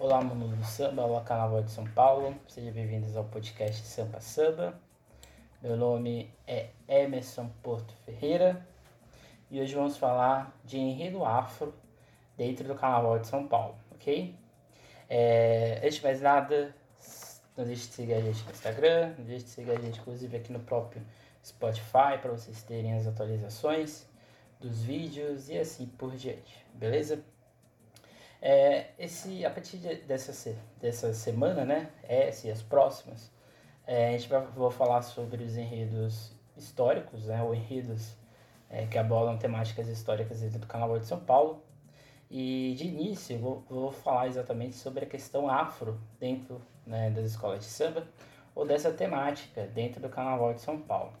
Olá, mundo do samba, olá, Carnaval de São Paulo. Sejam bem-vindos ao podcast Sampa Samba. Meu nome é Emerson Porto Ferreira e hoje vamos falar de enredo afro dentro do Carnaval de São Paulo, ok? É, antes de mais nada, não deixe de seguir a gente no Instagram, não deixe de seguir a gente, inclusive, aqui no próprio Spotify, para vocês terem as atualizações dos vídeos e assim por diante, beleza? É, esse, a partir de, dessa, dessa semana, né, essa e as próximas, é, a gente vai vou falar sobre os enredos históricos, né, ou enredos é, que abolam temáticas históricas dentro do Carnaval de São Paulo. E de início, vou, vou falar exatamente sobre a questão afro dentro né, das escolas de samba, ou dessa temática dentro do Carnaval de São Paulo.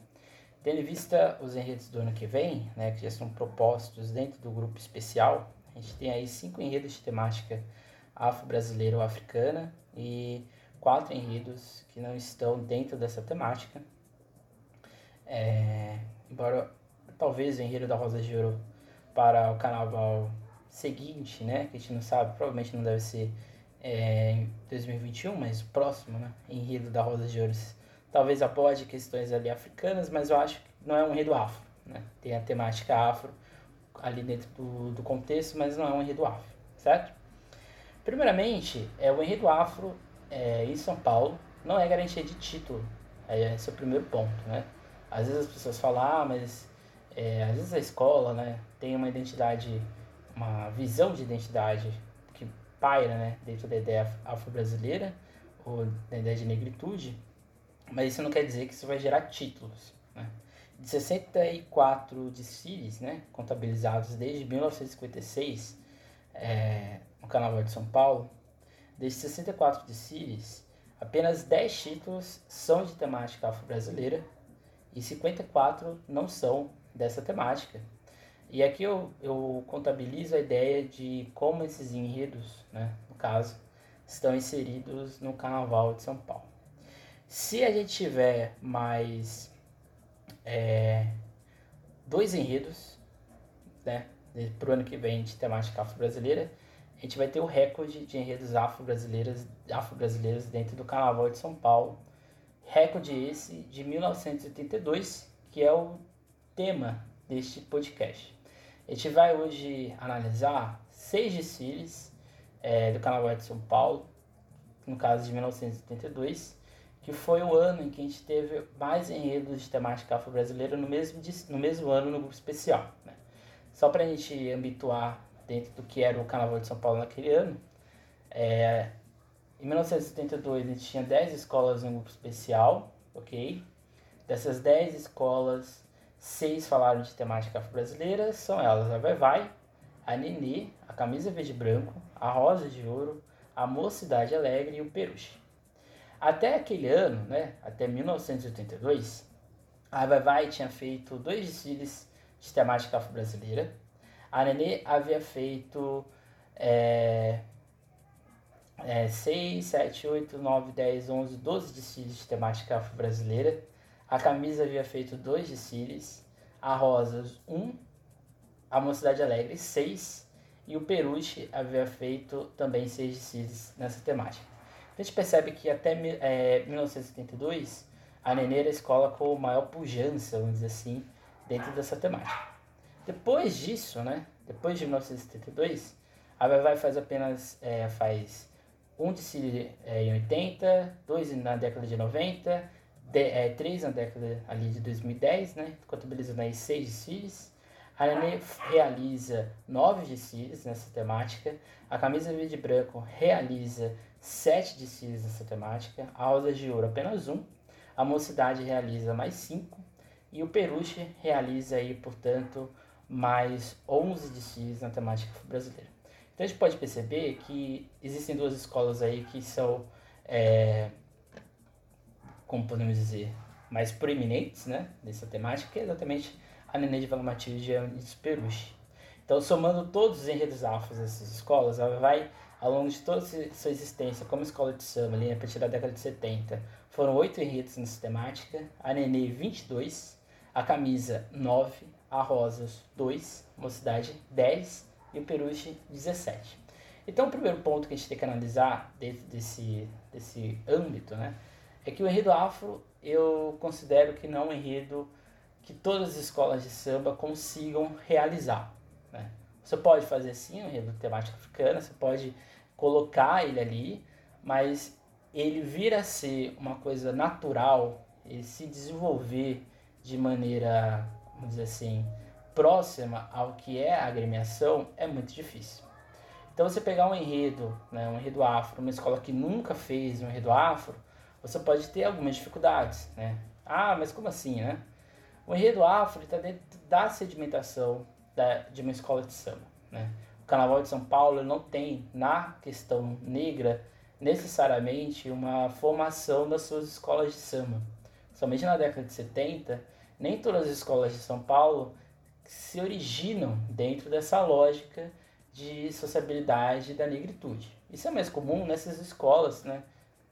Tendo em vista os enredos do ano que vem, né, que já são propostos dentro do grupo especial a gente tem aí cinco enredos de temática afro-brasileira ou africana e quatro enredos que não estão dentro dessa temática. É, embora talvez o enredo da Rosa de Ouro para o carnaval seguinte, né, que a gente não sabe, provavelmente não deve ser é, em 2021, mas o próximo, né, enredo da Rosa de Ouro, talvez aborde questões ali africanas, mas eu acho que não é um enredo afro, né, tem a temática afro, ali dentro do, do contexto, mas não é um enredo afro, certo? Primeiramente, é o enredo afro é, em São Paulo não é garantia de título, é esse é o primeiro ponto, né? Às vezes as pessoas falam, ah, mas é, às vezes a escola, né, tem uma identidade, uma visão de identidade que paira, né, dentro da ideia afro-brasileira ou da ideia de negritude, mas isso não quer dizer que isso vai gerar títulos, né? De 64 desfiles né, contabilizados desde 1956 é, no Carnaval de São Paulo, desses 64 desfiles, apenas 10 títulos são de temática afro-brasileira e 54 não são dessa temática. E aqui eu, eu contabilizo a ideia de como esses enredos, né, no caso, estão inseridos no Carnaval de São Paulo. Se a gente tiver mais é, dois enredos, né? Para o ano que vem de temática afro-brasileira, a gente vai ter o recorde de enredos afro-brasileiros afro -brasileiros dentro do Carnaval de São Paulo. Recorde esse de 1982, que é o tema deste podcast. A gente vai hoje analisar seis desfiles é, do Carnaval de São Paulo, no caso de 1982, que foi o ano em que a gente teve mais enredos de temática afro-brasileira no mesmo, no mesmo ano no grupo especial. Né? Só para a gente habituar dentro do que era o Carnaval de São Paulo naquele ano, é, em 1972 a gente tinha 10 escolas no grupo especial, ok? Dessas 10 escolas, 6 falaram de temática afro-brasileira, são elas a Vai Vai, a Nenê, a Camisa Verde Branco, a Rosa de Ouro, a Mocidade Alegre e o Peruche. Até aquele ano, né, até 1982, a Vai tinha feito dois desfiles de temática afro-brasileira. A Nenê havia feito é, é, 6, 7, 8, 9, 10, 11, 12 desfiles de temática afro-brasileira. A Camisa havia feito dois desfiles. A Rosas, um. A Mocidade Alegre, seis. E o Peruche havia feito também seis desfiles nessa temática. A gente percebe que até é, 1972 a Nenê era a escola com maior pujança, vamos dizer assim, dentro dessa temática. Depois disso, né, depois de 1972, a Vai faz apenas é, faz um desfile é, em 80, dois na década de 90, de, é, três na década ali de 2010, né, contabilizando aí seis desfiles. A Nenê realiza nove desfiles nessa temática. A Camisa Verde e Branco realiza sete desfiles nessa temática, a Rosa de Ouro apenas um, a Mocidade realiza mais cinco e o Peruche realiza aí, portanto, mais 11 desfiles na temática brasileira. Então a gente pode perceber que existem duas escolas aí que são, é, como podemos dizer, mais proeminentes né, nessa temática, que é exatamente a Nenê de Matilde e a Peruche. Então, somando todos os enredos afros dessas escolas, ela vai ao longo de toda sua existência como escola de samba, ali a partir da década de 70, foram oito enredos nessa temática, a Nenê 22, a Camisa 9, a Rosas 2, Mocidade 10 e o Peruche 17. Então, o primeiro ponto que a gente tem que analisar dentro desse, desse âmbito, né, é que o enredo afro eu considero que não é um enredo que todas as escolas de samba consigam realizar. Você pode fazer sim um enredo temático africana, você pode colocar ele ali, mas ele vir a ser uma coisa natural, ele se desenvolver de maneira, vamos dizer assim, próxima ao que é a agremiação, é muito difícil. Então você pegar um enredo, né, um enredo afro, uma escola que nunca fez um enredo afro, você pode ter algumas dificuldades, né? Ah, mas como assim, né? O enredo afro está dentro da sedimentação da, de uma escola de samba, né? O Carnaval de São Paulo não tem, na questão negra, necessariamente uma formação das suas escolas de samba. Somente na década de 70, nem todas as escolas de São Paulo se originam dentro dessa lógica de sociabilidade da negritude. Isso é mais comum nessas escolas, né?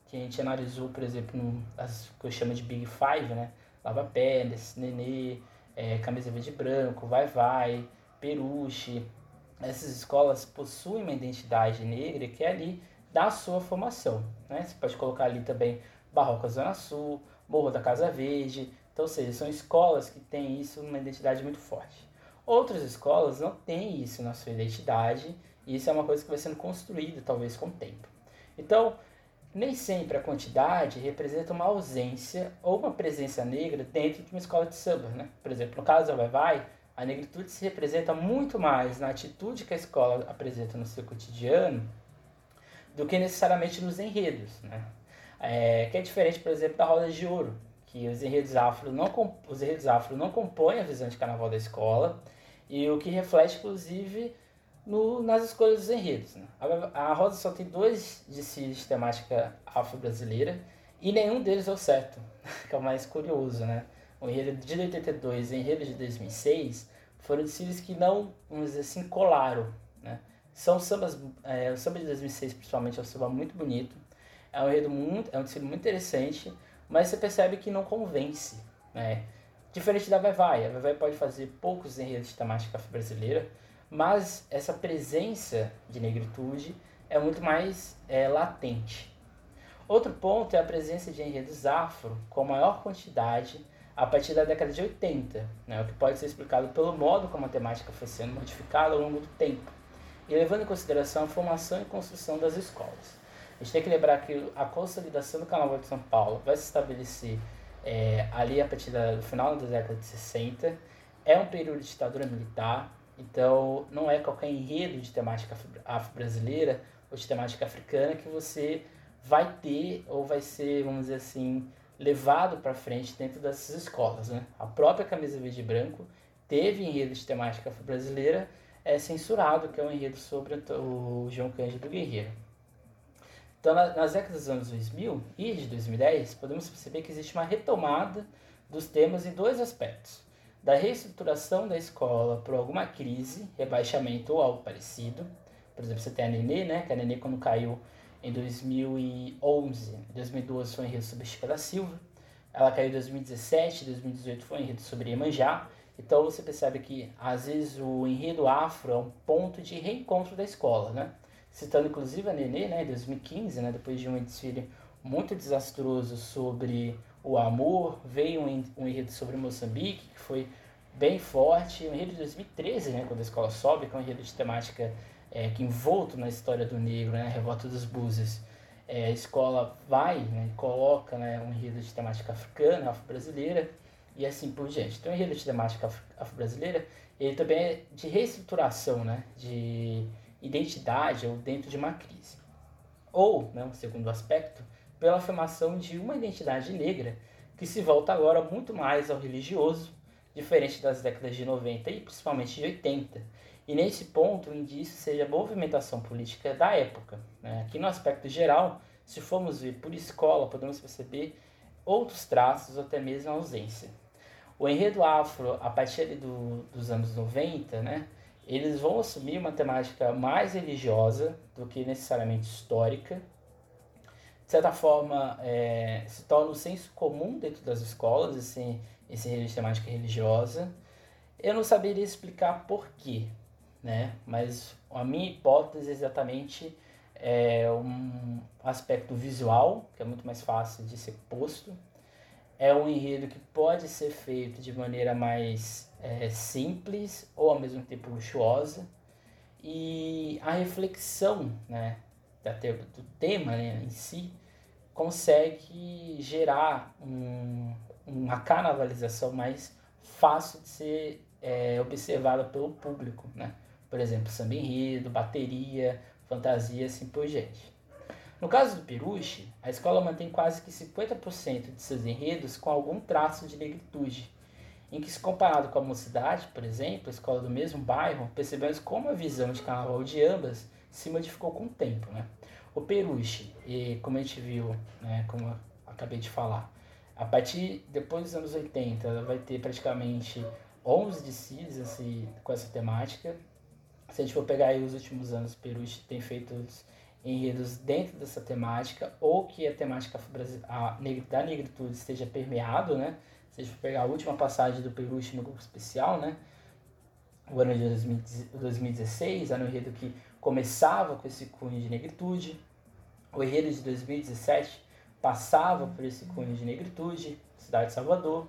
Que a gente analisou, por exemplo, no, as que eu chamo de Big Five, né? Lava Pérez, Nenê, é, Camisa Verde Branco, Vai Vai, Peruche. Essas escolas possuem uma identidade negra que é ali da sua formação. Né? Você pode colocar ali também Barroca Zona Sul, Morro da Casa Verde. Então, ou seja, são escolas que têm isso numa identidade muito forte. Outras escolas não têm isso na sua identidade, e isso é uma coisa que vai sendo construída talvez com o tempo. Então, nem sempre a quantidade representa uma ausência ou uma presença negra dentro de uma escola de samba. Né? Por exemplo, no caso da Vai Vai, a negritude se representa muito mais na atitude que a escola apresenta no seu cotidiano do que necessariamente nos enredos. Né? É, que é diferente, por exemplo, da Roda de Ouro, que os enredos afro não, os enredos afro não compõem a visão de carnaval da escola, e o que reflete, inclusive, no, nas escolhas dos enredos. Né? A, a, Rosa só tem dois de temática afro-brasileira e nenhum deles deu certo, que é o mais curioso. Né? O enredo de 82 e o enredo de 2006 foram desfiles que não, vamos dizer assim, colaram. Né? São sambas, é, o samba de 2006 principalmente é um samba muito bonito, é um enredo muito, é um desfile muito interessante, mas você percebe que não convence. Né? Diferente da Vai Vai, a Vai Vai pode fazer poucos enredos de temática brasileira, mas essa presença de negritude é muito mais é, latente. Outro ponto é a presença de enredos afro com maior quantidade a partir da década de 80, né, o que pode ser explicado pelo modo como a temática foi sendo modificada ao longo do tempo, e levando em consideração a formação e construção das escolas. A gente tem que lembrar que a consolidação do Carnaval de São Paulo vai se estabelecer é, ali a partir do final da década de 60. É um período de ditadura militar, então não é qualquer enredo de temática afro-brasileira ou de temática africana que você vai ter ou vai ser, vamos dizer assim, levado para frente dentro dessas escolas. Né? A própria Camisa Verde e Branco teve enredo de temática afro-brasileira é censurado, que é um enredo sobre o João Cândido Guerreiro. Então, nas décadas dos anos 2000 e de 2010, podemos perceber que existe uma retomada dos temas em dois aspectos. Da reestruturação da escola por alguma crise, rebaixamento ou algo parecido. Por exemplo, você tem a Nenê, né? Que a Nenê, quando caiu em 2011, 2012 foi enredo sobre Chica da Silva. Ela caiu em 2017, 2018 foi enredo sobre Iemanjá. Então você percebe que, às vezes, o enredo afro é um ponto de reencontro da escola, né? citando inclusive a Nenê, né, em 2015, né, depois de um desfile muito desastroso sobre o amor, veio um, um enredo sobre Moçambique, que foi bem forte, um enredo de 2013, né, quando a escola sobe, que é um enredo de temática é, que envolto na história do negro, né, Revolta dos Búzios. É, a escola vai, né, coloca né, um enredo de temática africana, afro-brasileira, e assim por diante. Então, o enredo de temática afro-brasileira, ele também é de reestruturação, né, de identidade ou dentro de uma crise. Ou, né, um segundo aspecto, pela afirmação de uma identidade negra que se volta agora muito mais ao religioso, diferente das décadas de 90 e principalmente de 80. E nesse ponto, o indício seja a movimentação política da época. Né? Aqui no aspecto geral, se formos ver por escola, podemos perceber outros traços ou até mesmo ausência. O enredo afro, a partir do, dos anos 90, né, eles vão assumir uma temática mais religiosa do que necessariamente histórica. De certa forma, é, se torna um senso comum dentro das escolas esse, esse temática religiosa. Eu não saberia explicar por quê, né? mas A minha hipótese é exatamente é um aspecto visual, que é muito mais fácil de ser posto. É um enredo que pode ser feito de maneira mais é, simples ou ao mesmo tempo luxuosa. E a reflexão né, do tema né, em si consegue gerar um, uma carnavalização mais fácil de ser é, observada pelo público. Né? Por exemplo, samba enredo, bateria, fantasia, assim por diante. No caso do Peruche, a escola mantém quase que 50% de seus enredos com algum traço de negritude, em que, se comparado com a mocidade, por exemplo, a escola do mesmo bairro, percebemos como a visão de carnaval de ambas se modificou com o tempo. Né? O Peruche, e como a gente viu, né, como eu acabei de falar, a partir depois dos anos 80, ela vai ter praticamente 11 desfiles assim, com essa temática, se a gente for pegar aí os últimos anos, o Peruche tem feito enredos dentro dessa temática, ou que a temática da negritude esteja permeado, né? Se a gente for pegar a última passagem do Peruche no grupo especial, né? O ano de 2016, era um enredo que começava com esse cunho de negritude. O enredo de 2017 passava por esse cunho de negritude, Cidade de Salvador.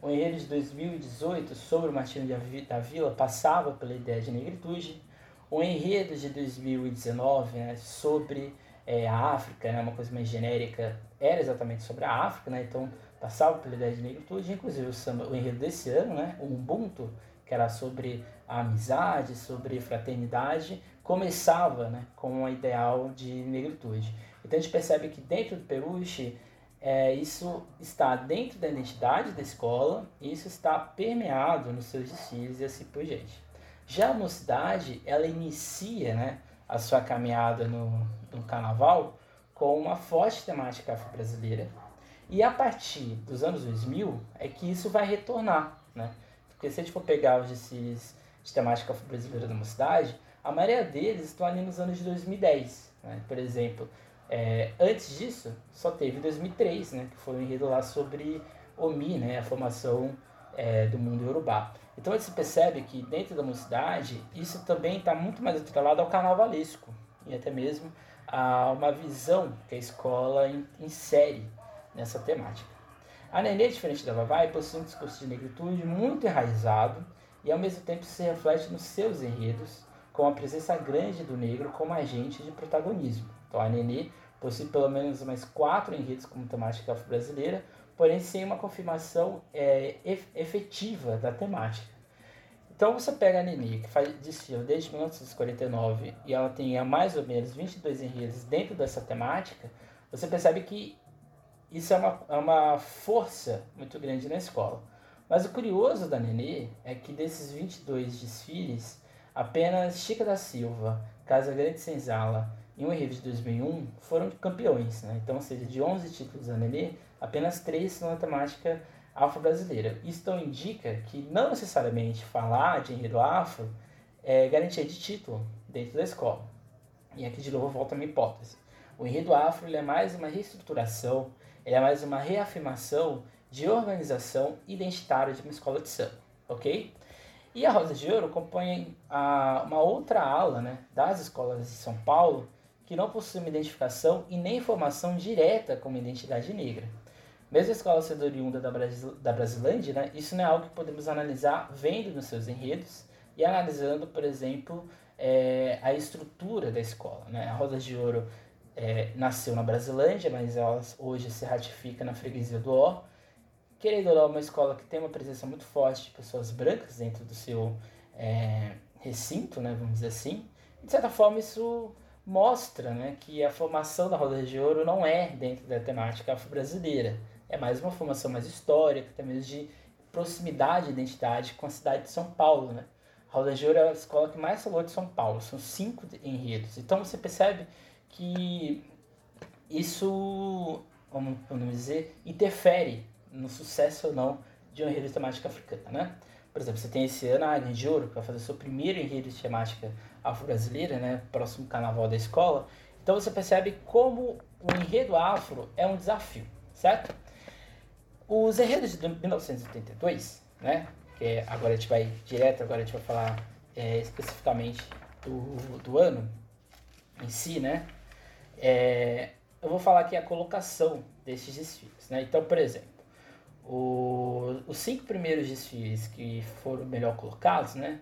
O enredo de 2018 sobre o Martinho da Vila passava pela ideia de negritude. O enredo de 2019 né, sobre é, a África, né, uma coisa mais genérica, era exatamente sobre a África, né, então passava pela ideia de negritude. Inclusive o, samba, o enredo desse ano, né, o Ubuntu, que era sobre a amizade, sobre fraternidade, começava né, com o ideal de negritude. Então a gente percebe que dentro do Peruche é, isso está dentro da identidade da escola, isso está permeado nos seus desfiles e assim por diante. Já a mocidade, ela inicia né, a sua caminhada no, no carnaval com uma forte temática afro-brasileira, e a partir dos anos 2000 é que isso vai retornar, né? Porque se a gente for pegar os desfiles de temática afro-brasileira da mocidade, a maioria deles estão ali nos anos de 2010, né? Por exemplo, é, antes disso, só teve 2003, né, que foi um enredo lá sobre Omi, né, a formação é, do mundo urubá. Então você percebe que dentro da mocidade, isso também está muito mais atrelado ao carnavalesco e até mesmo a uma visão que a escola insere nessa temática. A Nenê, diferente da Vavai, possui um discurso de negritude muito enraizado e ao mesmo tempo se reflete nos seus enredos, com a presença grande do negro como agente de protagonismo. Então a Nenê possui pelo menos mais quatro enredos como temática afro-brasileira, porém sem uma confirmação é, efetiva da temática. Então você pega a Nenê, que faz desfile desde 1949 e ela tem mais ou menos 22 enredos dentro dessa temática, você percebe que isso é uma, é uma força muito grande na escola. Mas o curioso da Nenê é que desses 22 desfiles, apenas Chica da Silva, Casa Grande Senzala em um enredo de 2001 foram campeões, né? então, ou seja, de 11 títulos da Nenê, apenas 3 são na temática afro-brasileira. Isso então indica que não necessariamente falar de enredo afro é garantia de título dentro da escola. E aqui de novo volta a minha hipótese. O enredo afro é mais uma reestruturação, é mais uma reafirmação de organização identitária de uma escola de samba, ok? E a Rosa de Ouro compõe a, uma outra ala né, das escolas de São Paulo que não possui uma identificação e nem formação direta com uma identidade negra. Mesmo a escola sendo oriunda da, Brasil, da Brasilândia, né, isso não é algo que podemos analisar vendo nos seus enredos e analisando, por exemplo, é, a estrutura da escola. Né? A Rosa de Ouro é, nasceu na Brasilândia, mas ela hoje se ratifica na freguesia do Ó. Querendo ou não, é uma escola que tem uma presença muito forte de pessoas brancas dentro do seu é, recinto, né, vamos dizer assim. de certa forma, isso mostra né, que a formação da Roda de Ouro não é dentro da temática afro-brasileira. É mais uma formação mais histórica, também de proximidade e identidade com a cidade de São Paulo. Né? A Roda de Ouro é a escola que mais falou de São Paulo, são cinco enredos. Então você percebe que isso, vamos dizer, interfere no sucesso ou não de um enredo de temática africana. Né? Por exemplo, você tem esse ano a Águia de Ouro, que vai fazer seu primeiro enredo de temática afro-brasileira, né? Próximo carnaval da escola. Então você percebe como o enredo afro é um desafio, certo? Os enredos de 1982, né? Que agora a gente vai direto, agora a gente vai falar é, especificamente do, do ano em si, né? É, eu vou falar aqui a colocação desses desfiles, né? Então, por exemplo, o, os cinco primeiros desfiles que foram melhor colocados, né?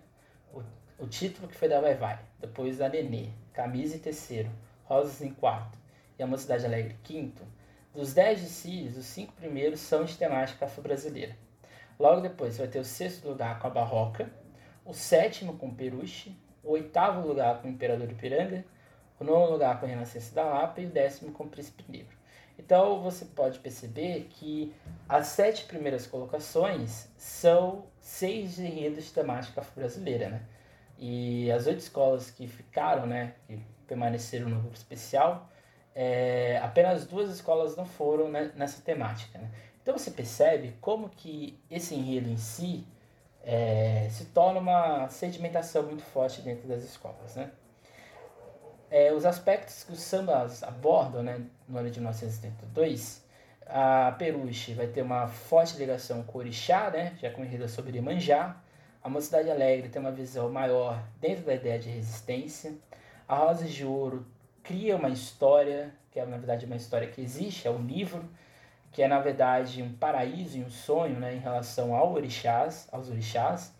O, o título que foi da Vai Vai, depois a Nenê, Camisa em terceiro, Rosas em quarto e a Mocidade Alegre quinto. Dos dez desfiles, os cinco primeiros são de temática afro-brasileira. Logo depois vai ter o sexto lugar com a Barroca, o sétimo com o Peruche, o oitavo lugar com o Imperador Ipiranga, o nono lugar com a Renascença da Lapa e o décimo com o Príncipe Negro. Então você pode perceber que as sete primeiras colocações são seis enredos de temática afro-brasileira, né? E as oito escolas que ficaram, né, que permaneceram no grupo especial, é, apenas duas escolas não foram né, nessa temática. Né? Então você percebe como que esse enredo em si é, se torna uma sedimentação muito forte dentro das escolas. Né? É, os aspectos que os sambas abordam né, no ano de 1972, a Peruche vai ter uma forte ligação com o Orixá, né, já enredo sobre Iemanjá. A Mocidade Alegre tem uma visão maior dentro da ideia de resistência. A Rosas de Ouro cria uma história, que é na verdade uma história que existe, é um livro, que é na verdade um paraíso e um sonho né, em relação ao orixás, aos orixás.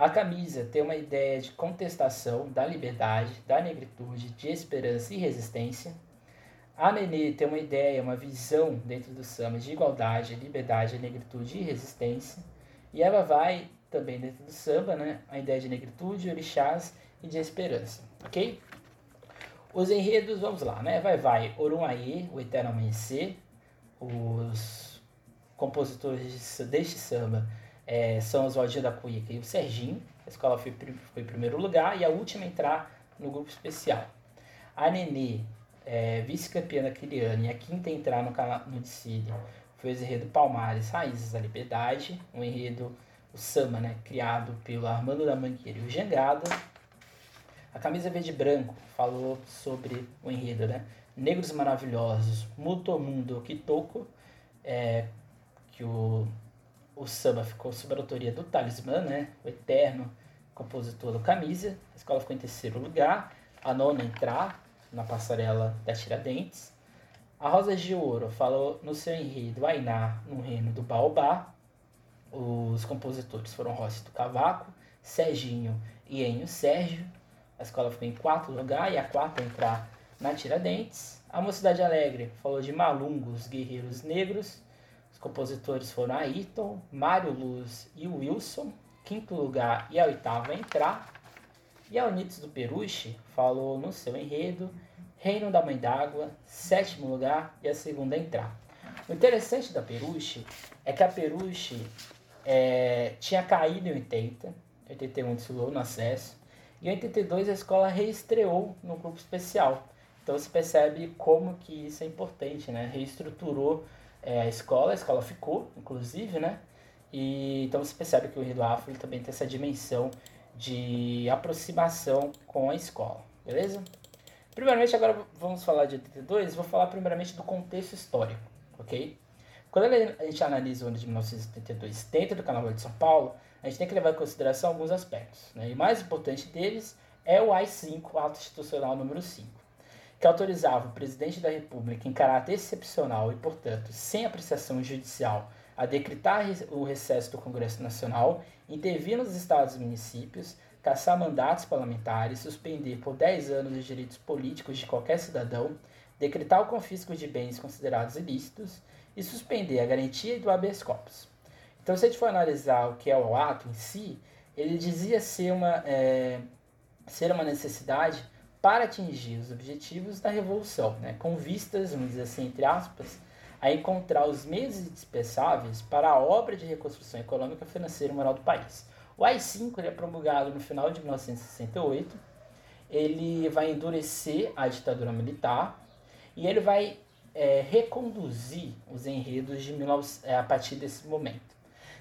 A camisa tem uma ideia de contestação da liberdade, da negritude, de esperança e resistência. A Nenê tem uma ideia, uma visão dentro do samba de igualdade, liberdade, negritude e resistência. E ela vai também dentro do samba, né, a ideia de negritude, orixás e de esperança, ok? Os enredos, vamos lá, né? Vai, vai, Orumaí, O Eterno Amanhecer. Os compositores deste samba é, são os Valdir da Cuica e o Serginho. A escola foi, foi em primeiro lugar e a última a entrar no grupo especial. A Nenê, é, vice-campeã daquele ano, e a quinta a entrar no, no foi o enredo Palmares, Raízes da Liberdade, um enredo, o samba, né, criado pelo Armando da Mangueira e o Jangada, a camisa verde e branco falou sobre o enredo, né? Negros Maravilhosos, Muto Mundo Kitoko, é, que o, o samba ficou sob a autoria do Talismã, né? O eterno compositor do Camisa. A escola ficou em terceiro lugar. A nona entrar na passarela da Tiradentes. A Rosas de Ouro falou no seu enredo Ainá, no reino do Baobá. Os compositores foram Rossi do Cavaco, Serginho e Enio Sérgio. A escola ficou em quarto lugar e a quarta entrar na Tiradentes. A Mocidade Alegre falou de Malungos, Guerreiros Negros. Os compositores foram Ayrton, Mário Luz e Wilson. Quinto lugar e a oitava entrar. E a Unidos do Peruche falou no seu enredo Reino da Mãe d'Água, sétimo lugar e a segunda entrar. O interessante da Peruche é que a Peruche é, tinha caído em 80, 81 desfilou no acesso, e em 82 a escola reestreou no grupo especial. Então você percebe como que isso é importante, né? Reestruturou é, a escola, a escola ficou, inclusive, né? E então você percebe que o Rio do Afro também tem essa dimensão de aproximação com a escola, beleza? Primeiramente, agora vamos falar de 82, vou falar primeiramente do contexto histórico, ok? Quando a gente analisa o ano de 1982 dentro do Carnaval de São Paulo, a gente tem que levar em consideração alguns aspectos. Né? E o mais importante deles é o AI-5, Ato Institucional número 5, que autorizava o presidente da República, em caráter excepcional e, portanto, sem apreciação judicial, a decretar o recesso do Congresso Nacional, intervir nos estados e municípios, caçar mandatos parlamentares, suspender por 10 anos os direitos políticos de qualquer cidadão, decretar o confisco de bens considerados ilícitos e suspender a garantia do habeas corpus. Então, se a gente for analisar o que é o ato em si, ele dizia ser uma, é, ser uma necessidade para atingir os objetivos da revolução, né, com vistas, vamos dizer assim, entre aspas, a encontrar os meios indispensáveis para a obra de reconstrução econômica, financeira e moral do país. O AI-5 ele é promulgado no final de 1968, ele vai endurecer a ditadura militar e ele vai é, reconduzir os enredos de 19, é, a partir desse momento.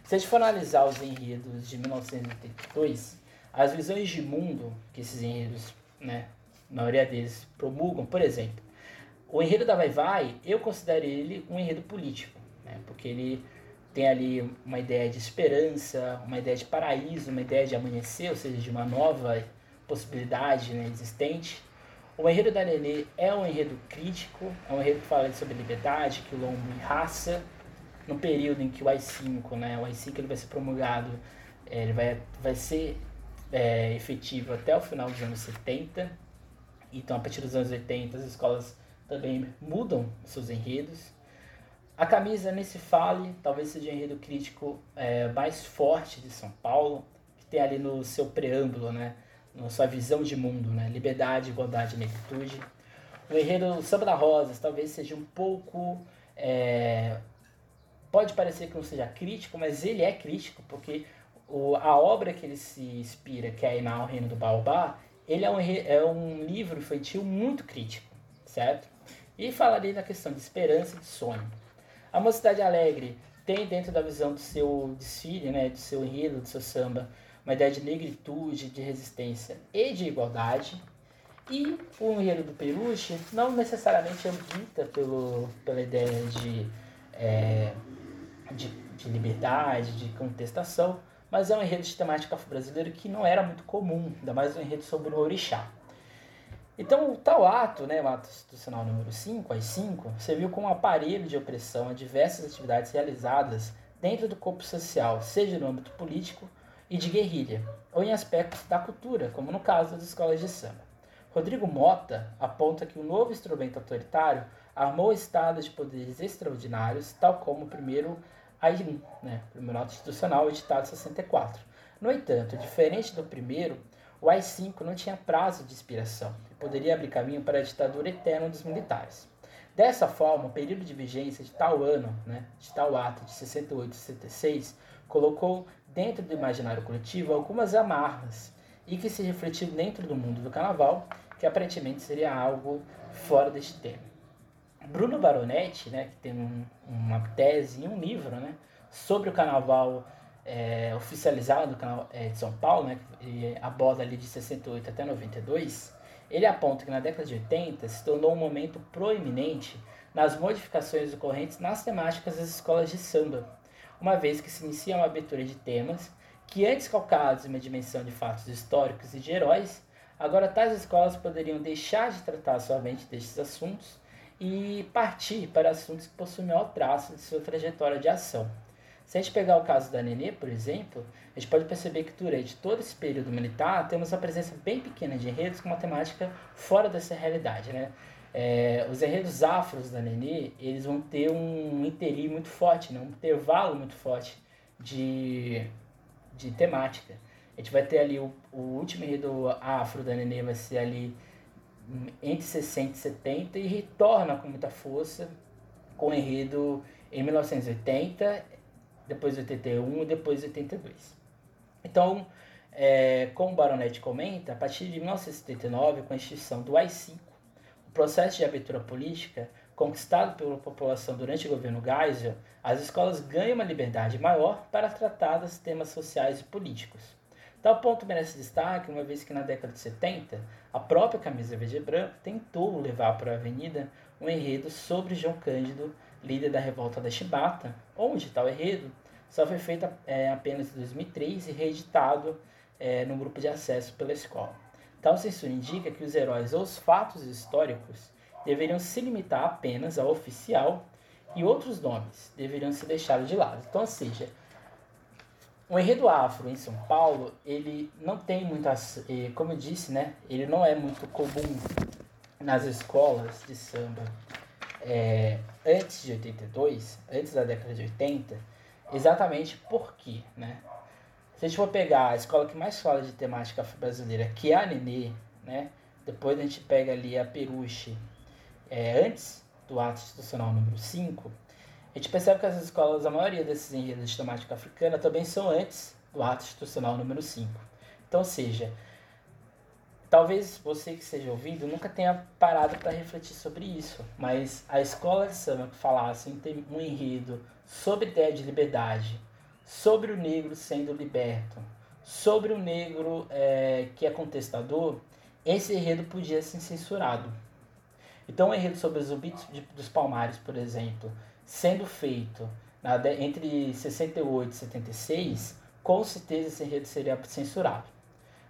Se a gente for analisar os enredos de 1982, as visões de mundo que esses enredos, né, a maioria deles promulgam, por exemplo, o enredo da Vai Vai, eu considero ele um enredo político, né, porque ele tem ali uma ideia de esperança, uma ideia de paraíso, uma ideia de amanhecer, ou seja, de uma nova, possibilidade né, existente. O enredo da Nenê é um enredo crítico, é um enredo que fala sobre liberdade, quilombo e raça, no período em que o AI-5, né, o AI-5 ele vai ser promulgado, é, ele vai, vai ser é, efetivo até o final dos anos 70, então a partir dos anos 80 as escolas também mudam seus enredos. A camisa nesse fale talvez seja o enredo crítico é, mais forte de São Paulo, que tem ali no seu preâmbulo, né, na sua visão de mundo, né, liberdade, igualdade e negritude. O enredo Samba da Rosas talvez seja um pouco é, pode parecer que não seja crítico, mas ele é crítico, porque o, a obra que ele se inspira, que é o Reino do Baobá, ele é um, é um livro infantil muito crítico, certo? E falaria da questão de esperança e de sonho. A Mocidade Alegre tem dentro da visão do seu desfile, né, do seu enredo, do seu samba, uma ideia de negritude, de resistência e de igualdade. E o enredo do Peruche não necessariamente ambita pelo, pela ideia de é, de, de liberdade, de contestação, mas é um enredo de temática afro-brasileira que não era muito comum, ainda mais um enredo sobre o orixá. Então, o tal ato, né, o ato institucional número 5, as 5, serviu como aparelho de opressão a diversas atividades realizadas dentro do corpo social, seja no âmbito político e de guerrilha, ou em aspectos da cultura, como no caso das escolas de samba. Rodrigo Mota aponta que o novo instrumento autoritário armou estados de poderes extraordinários, tal como o primeiro AI1, né, primeiro ato institucional editado em 64. No entanto, diferente do primeiro, o AI-5 não tinha prazo de expiração e poderia abrir caminho para a ditadura eterna dos militares. Dessa forma, o período de vigência de tal ano, né, de tal ato de 68 e 66, colocou dentro do imaginário coletivo algumas amarras e que se refletiu dentro do mundo do carnaval, que aparentemente seria algo fora deste tema. Bruno Baronetti, né, que tem um, uma tese e um livro né, sobre o carnaval é, oficializado canal, é, de São Paulo, né, que aborda ali de 68 até 92, ele aponta que na década de 80 se tornou um momento proeminente nas modificações ocorrentes nas temáticas das escolas de samba, uma vez que se inicia uma abertura de temas que antes calcados em uma dimensão de fatos históricos e de heróis, agora tais escolas poderiam deixar de tratar somente destes assuntos e partir para assuntos que possuem maior traço de sua trajetória de ação. Se a gente pegar o caso da Nenê, por exemplo, a gente pode perceber que durante todo esse período militar temos uma presença bem pequena de enredos com uma temática fora dessa realidade. Né? É, os enredos afros da Nenê, eles vão ter um interim muito forte, né? um intervalo muito forte de, de temática. A gente vai ter ali o, o último enredo afro da Nenê, vai ser ali entre 60 e 70 e retorna com muita força com o enredo em 1980, depois 81 e depois 82. Então, é, como o Baronetti comenta, a partir de 1979, com a extinção do AI-5, o processo de abertura política conquistado pela população durante o governo Geisel, as escolas ganham uma liberdade maior para tratar dos temas sociais e políticos. Tal ponto merece destaque, uma vez que na década de 70, a própria camisa verde e branco tentou levar para a avenida um enredo sobre João Cândido, líder da revolta da Chibata, onde tal enredo só foi feito é, apenas em 2003 e reeditado é, no grupo de acesso pela escola. Tal censura indica que os heróis ou os fatos históricos deveriam se limitar apenas ao oficial e outros nomes deveriam ser deixados de lado. Então, ou seja, o enredo afro em São Paulo, ele não tem muitas, como eu disse, né, ele não é muito comum nas escolas de samba. É, antes de 82, antes da década de 80, exatamente porque, né, se a gente for pegar a escola que mais fala de temática brasileira, que é a Nenê, né, depois a gente pega ali a Peruche, é, antes do ato institucional número 5, a gente percebe que as escolas, a maioria desses enredos de temática africana também são antes do ato institucional número 5. Então, seja, talvez você que esteja ouvindo nunca tenha parado para refletir sobre isso, mas a escola de samba que falasse em um enredo sobre ideia de liberdade, sobre o negro sendo liberto, sobre o negro é, que é contestador, esse enredo podia ser censurado. Então, um enredo sobre os zumbis dos palmares, por exemplo, sendo feito na, entre 68 e 76, com certeza esse enredo seria censurado.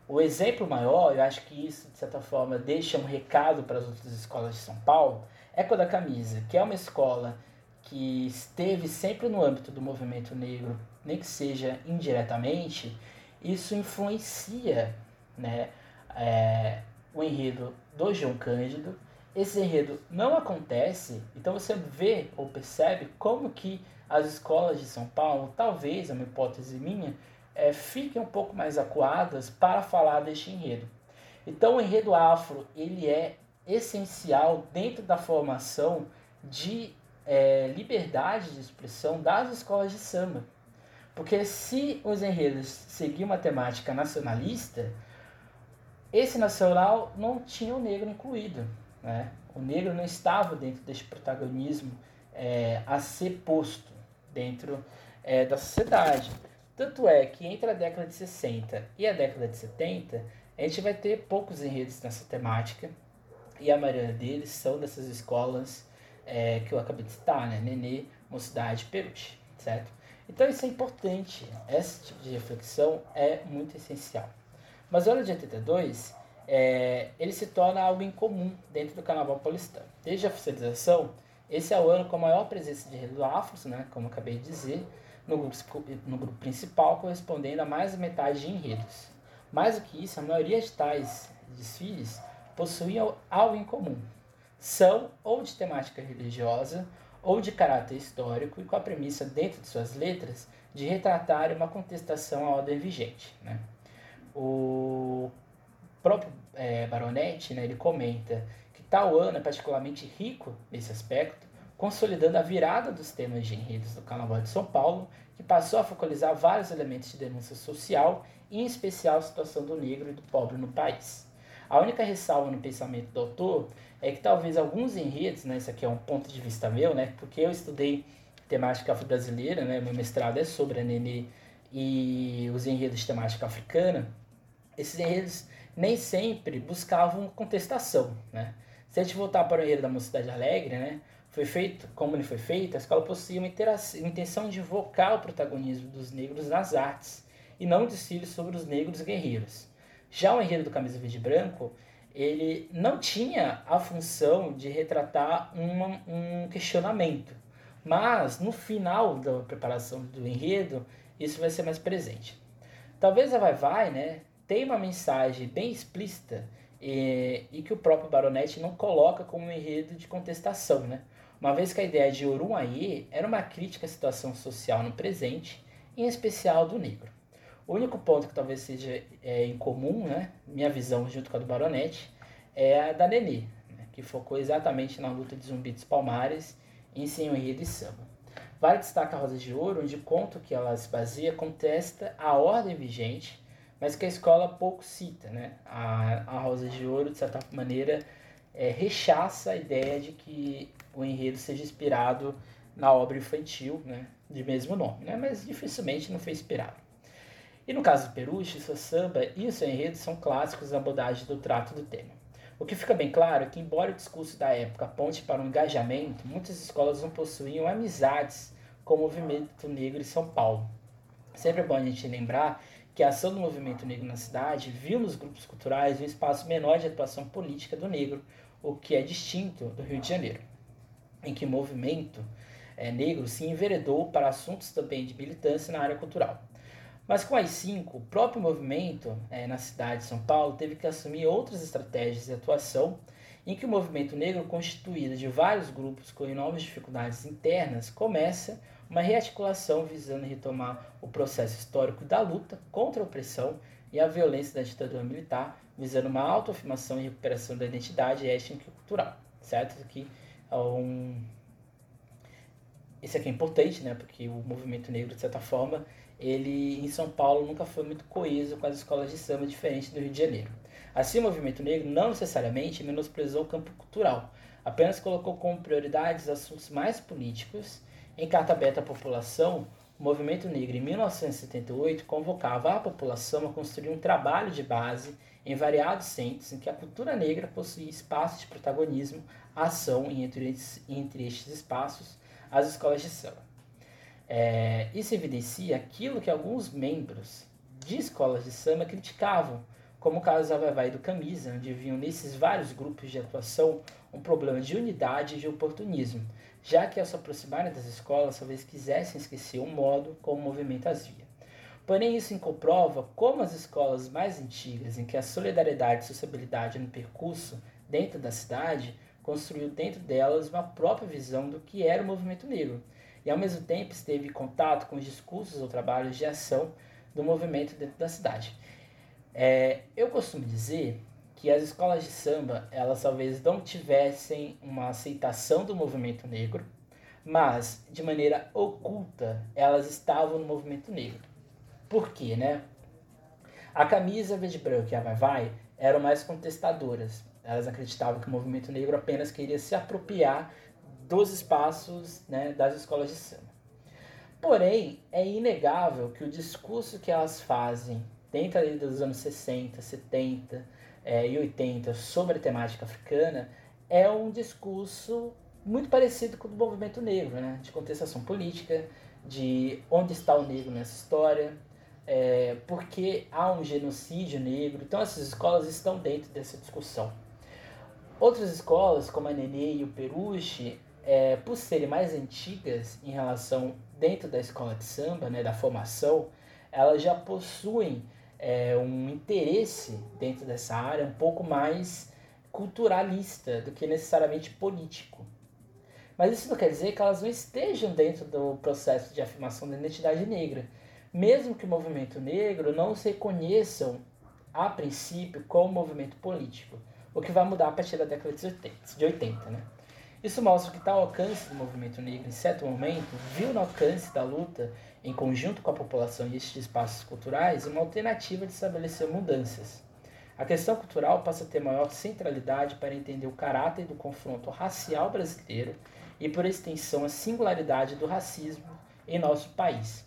O exemplo maior, eu acho que isso, de certa forma, deixa um recado para as outras escolas de São Paulo, é Eco da Camisa, que é uma escola que esteve sempre no âmbito do movimento negro, nem que seja indiretamente, isso influencia né, é, o enredo do João Cândido. Esse enredo não acontece, então você vê ou percebe como que as escolas de São Paulo, talvez, é uma hipótese minha, é, fiquem um pouco mais acuadas para falar deste enredo. Então o enredo afro ele é essencial dentro da formação de é, liberdade de expressão das escolas de samba. Porque se os enredos seguiam uma temática nacionalista, esse nacional não tinha o negro incluído. Né? O negro não estava dentro deste protagonismo é, a ser posto dentro é, da sociedade. Tanto é que entre a década de 60 e a década de 70, a gente vai ter poucos enredos nessa temática, e a maioria deles são dessas escolas é, que eu acabei de citar, né? Nenê, Mocidade, Peruche, certo? Então isso é importante, esse tipo de reflexão é muito essencial. Mas o ano de 82, é, ele se torna algo incomum dentro do carnaval paulistano. Desde a oficialização, esse é o ano com a maior presença de enredo afros, né, como acabei de dizer, no grupo, no grupo principal, correspondendo a mais da metade de enredos. Mais do que isso, a maioria de tais desfiles possuíam algo em comum. São ou de temática religiosa ou de caráter histórico e com a premissa dentro de suas letras de retratar uma contestação à ordem vigente. Né? O próprio é, Baronetti né, ele comenta que tal ano é particularmente rico nesse aspecto, consolidando a virada dos temas de enredos do Carnaval de São Paulo, que passou a focalizar vários elementos de denúncia social, em especial a situação do negro e do pobre no país. A única ressalva no pensamento do autor é que talvez alguns enredos, né, isso aqui é um ponto de vista meu, né, porque eu estudei temática afro-brasileira, né, meu mestrado é sobre a Nenê e os enredos de temática africana, esses enredos nem sempre buscavam contestação, né. Se a gente voltar para o enredo da Mocidade Alegre, né, foi feito, como ele foi feito, a escola possuía uma intenção de invocar o protagonismo dos negros nas artes, e não desfiles sobre os negros guerreiros. Já o enredo do Camisa Verde e Branco, ele não tinha a função de retratar uma, um questionamento, mas no final da preparação do enredo, isso vai ser mais presente. Talvez a Vai Vai né, tenha uma mensagem bem explícita e, e que o próprio Baronete não coloca como um enredo de contestação, né? uma vez que a ideia de Orunhaê era uma crítica à situação social no presente, em especial do negro. O único ponto que talvez seja é, em comum, né, minha visão junto com a do Baronete, é a da Nenê, né, que focou exatamente na luta de Zumbi dos Palmares em seu enredo e samba. Vale destacar a Rosa de Ouro, onde o conto que ela se baseia contesta a ordem vigente, mas que a escola pouco cita. Né? A, a Rosa de Ouro, de certa maneira, é, rechaça a ideia de que o enredo seja inspirado na obra infantil né, de mesmo nome, né? mas dificilmente não foi inspirado. E no caso do Peruche, seu samba e seu enredo são clássicos da abordagem do trato do tema. O que fica bem claro é que, embora o discurso da época aponte para um engajamento, muitas escolas não possuíam amizades com o movimento negro em São Paulo. Sempre é bom a gente lembrar que a ação do movimento negro na cidade viu nos grupos culturais um espaço menor de atuação política do negro, o que é distinto do Rio de Janeiro, em que o movimento é, negro se enveredou para assuntos também de militância na área cultural. Mas com as cinco, o próprio movimento é, na cidade de São Paulo teve que assumir outras estratégias de atuação, em que o movimento negro, constituído de vários grupos com enormes dificuldades internas, começa uma rearticulação visando retomar o processo histórico da luta contra a opressão e a violência da ditadura militar, visando uma autoafirmação e recuperação da identidade étnica e cultural, certo? Isso aqui é um... Isso aqui é importante, né? Porque o movimento negro, de certa forma, ele em São Paulo nunca foi muito coeso com as escolas de samba diferentes do Rio de Janeiro. Assim, o movimento negro não necessariamente menosprezou o campo cultural, apenas colocou como prioridades assuntos mais políticos. Em carta aberta à população, o movimento negro em 1978 convocava a população a construir um trabalho de base em variados centros em que a cultura negra possuía espaços de protagonismo, ação e entre, entre estes espaços as escolas de samba. É, isso evidencia aquilo que alguns membros de escolas de samba criticavam, como o caso da Vai do Camisa, onde viam nesses vários grupos de atuação um problema de unidade e de oportunismo, já que ao se aproximarem das escolas talvez quisessem esquecer o modo como o movimento as via. Porém, isso comprova como as escolas mais antigas, em que a solidariedade e sociabilidade no percurso dentro da cidade, construiu dentro delas uma própria visão do que era o movimento negro, e ao mesmo tempo esteve em contato com os discursos ou trabalhos de ação do movimento dentro da cidade. É, eu costumo dizer que as escolas de samba, elas talvez não tivessem uma aceitação do movimento negro, mas de maneira oculta elas estavam no movimento negro. Por quê, né? A camisa verde branco e a vai vai eram mais contestadoras. Elas acreditavam que o movimento negro apenas queria se apropriar dos espaços né, das escolas de samba. Porém, é inegável que o discurso que elas fazem dentro dos anos 60, 70 é, e 80 sobre a temática africana é um discurso muito parecido com o do movimento negro, né? de contestação política, de onde está o negro nessa história, é, porque há um genocídio negro. Então, essas escolas estão dentro dessa discussão. Outras escolas, como a Nenê e o Peruche, é, por serem mais antigas em relação dentro da escola de samba, né, da formação, elas já possuem é, um interesse dentro dessa área um pouco mais culturalista do que necessariamente político. Mas isso não quer dizer que elas não estejam dentro do processo de afirmação da identidade negra, mesmo que o movimento negro não se reconheçam a princípio como movimento político, o que vai mudar a partir da década de 80, de 80 né? Isso mostra que tal alcance do movimento negro, em certo momento, viu no alcance da luta em conjunto com a população e estes espaços culturais, uma alternativa de estabelecer mudanças. A questão cultural passa a ter maior centralidade para entender o caráter do confronto racial brasileiro e, por extensão, a singularidade do racismo em nosso país.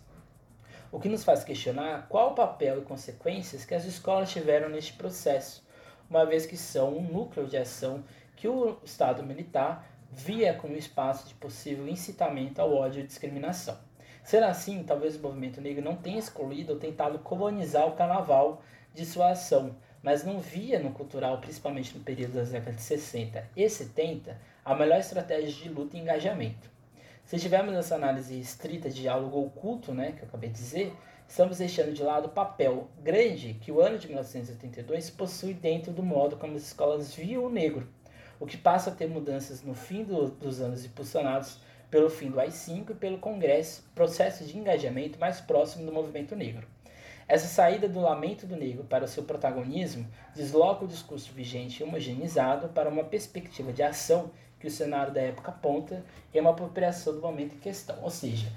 O que nos faz questionar qual o papel e consequências que as escolas tiveram neste processo, uma vez que são um núcleo de ação que o Estado militar via como espaço de possível incitamento ao ódio e discriminação. Sendo assim, talvez o movimento negro não tenha excluído ou tentado colonizar o carnaval de sua ação, mas não via no cultural, principalmente no período das décadas de 60 e 70, a melhor estratégia de luta e engajamento. Se tivermos essa análise estrita de diálogo oculto, né, que eu acabei de dizer, estamos deixando de lado o papel grande que o ano de 1982 possui dentro do modo como as escolas viam o negro, o que passa a ter mudanças no fim do, dos anos impulsionados pelo fim do AI-5 e pelo Congresso, processo de engajamento mais próximo do movimento negro. Essa saída do lamento do negro para o seu protagonismo desloca o discurso vigente e homogeneizado para uma perspectiva de ação que o cenário da época aponta e uma apropriação do momento em questão. Ou seja,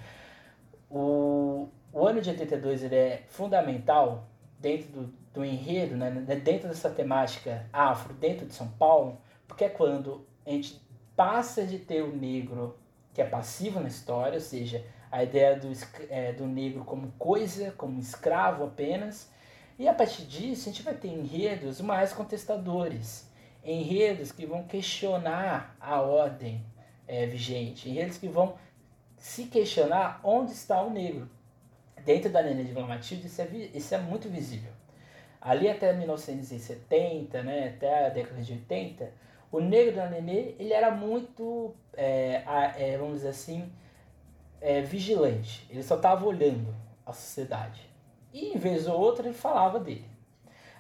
o, o ano de 82 ele é fundamental dentro do, do enredo, né, dentro dessa temática afro, dentro de São Paulo, porque é quando a gente passa de ter o negro que é passivo na história, ou seja, a ideia do, é, do negro como coisa, como escravo apenas. E a partir disso, a gente vai ter enredos mais contestadores, enredos que vão questionar a ordem é, vigente, enredos que vão se questionar onde está o negro. Dentro da Nenê de Vila Matilde, isso é, isso é muito visível. Ali até 1970, né, até a década de 80, o negro da Nenê, ele era muito, é, é, vamos dizer assim, é, vigilante. Ele só estava olhando a sociedade. E, em vez ou outra, ele falava dele.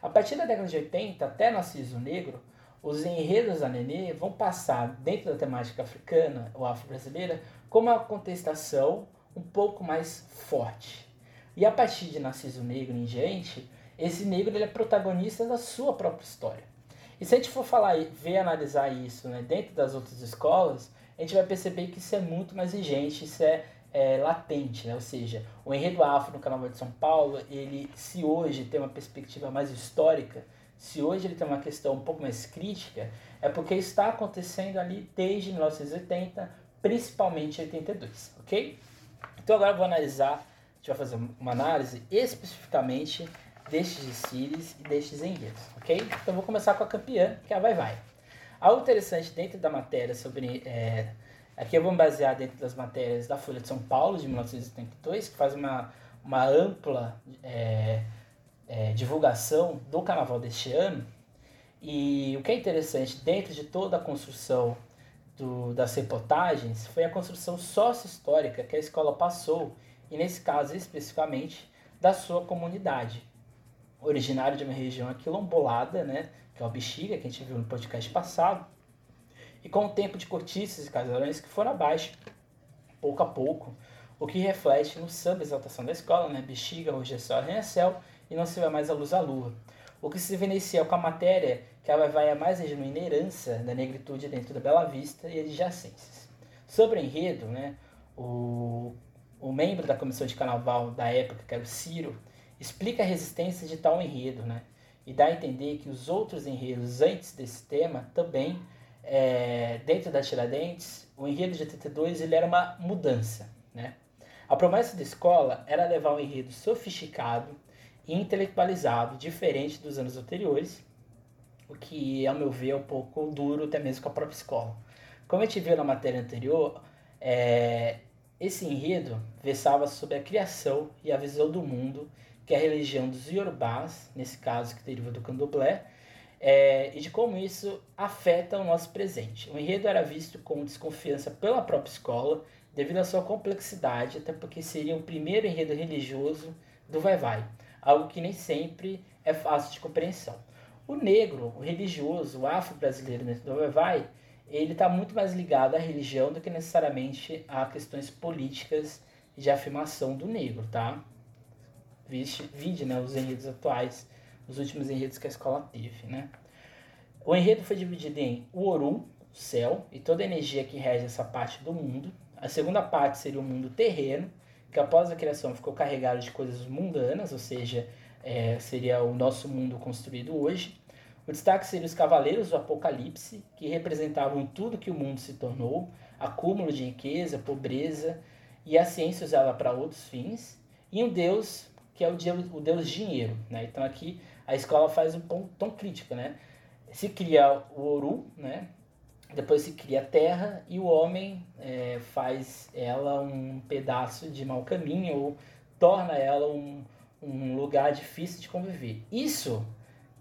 A partir da década de 80, até Narciso Negro, os enredos da Nenê vão passar, dentro da temática africana ou afro-brasileira, como uma contestação um pouco mais forte. E a partir de Narciso Negro em diante, esse negro ele é protagonista da sua própria história. E se a gente for falar, ver analisar isso né, dentro das outras escolas, a gente vai perceber que isso é muito mais vigente, isso é, é latente, né? ou seja, o enredo afro no Carnaval de São Paulo, ele se hoje tem uma perspectiva mais histórica, se hoje ele tem uma questão um pouco mais crítica, é porque está acontecendo ali desde 1980, principalmente em 82, ok? Então agora eu vou analisar, a gente vai fazer uma análise especificamente destes desfiles e destes enredos, ok? Então vou começar com a campeã, que é a Vai Vai. Algo interessante dentro da matéria sobre... É, aqui eu vou me basear dentro das matérias da Folha de São Paulo, de 1982, que faz uma, uma ampla... É, é, divulgação do carnaval deste ano. E o que é interessante, dentro de toda a construção do, das reportagens, foi a construção sócio-histórica que a escola passou, e nesse caso especificamente, da sua comunidade. Originário de uma região aquilombolada, né, que é o Bexiga, que a gente viu no podcast passado, e com o tempo de cortiças e casarões que foram abaixo, pouco a pouco, o que reflete no samba exaltação da escola, né, Bexiga, hoje é só arranha-céu, e não se vê mais a luz à lua. O que se evidencia com a matéria que ela vai a mais genuína herança da negritude dentro da Bela Vista e adjacências. Sobre o enredo, né, o, o membro da comissão de carnaval da época, que era o Ciro, explica a resistência de tal enredo, né, e dá a entender que os outros enredos antes desse tema também, é, dentro da Tiradentes, o enredo de 82 ele era uma mudança. Né? A promessa da escola era levar um enredo sofisticado, intelectualizado, diferente dos anos anteriores, o que, ao meu ver, é um pouco duro até mesmo com a própria escola. Como a gente viu na matéria anterior, é, esse enredo versava sobre a criação e a visão do mundo que é a religião dos Yorubás, nesse caso que deriva do candomblé, é, e de como isso afeta o nosso presente. O enredo era visto com desconfiança pela própria escola, devido à sua complexidade, até porque seria o primeiro enredo religioso do Vai-Vai algo que nem sempre é fácil de compreensão. O negro, o religioso, o afro-brasileiro dentro do vai ele está muito mais ligado à religião do que necessariamente a questões políticas de afirmação do negro, tá? Viste, vide né, os enredos atuais, os últimos enredos que a escola teve, né? O enredo foi dividido em o Orum, o céu, e toda a energia que rege essa parte do mundo. A segunda parte seria o mundo terreno, que após a criação ficou carregado de coisas mundanas, ou seja, é, seria o nosso mundo construído hoje. O destaque seria os cavaleiros do Apocalipse, que representavam tudo que o mundo se tornou, acúmulo de riqueza, pobreza, e a ciência usava para outros fins, e um deus que é o deus, o deus dinheiro. Né? Então aqui a escola faz um ponto tão crítico, né? Se cria o Oru, né? depois se cria a terra e o homem é, faz ela um pedaço de mau caminho ou torna ela um, um lugar difícil de conviver. Isso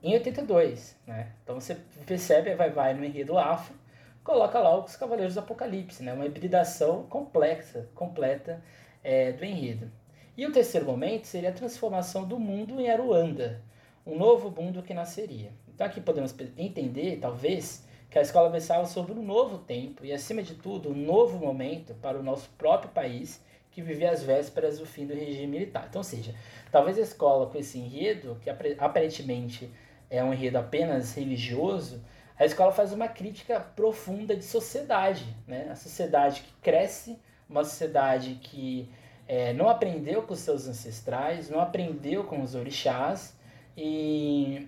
em 82, né? Então você percebe, vai vai no enredo afro, coloca lá os Cavaleiros do Apocalipse, né? Uma hibridação complexa, completa é, do enredo. E o terceiro momento seria a transformação do mundo em Aruanda, um novo mundo que nasceria. Então aqui podemos entender, talvez, que a escola versava sobre um novo tempo e, acima de tudo, um novo momento para o nosso próprio país que vivia as vésperas do fim do regime militar. Então, ou seja, talvez a escola com esse enredo, que aparentemente é um enredo apenas religioso, a escola faz uma crítica profunda de sociedade, né? A sociedade que cresce, uma sociedade que é, não aprendeu com seus ancestrais, não aprendeu com os orixás e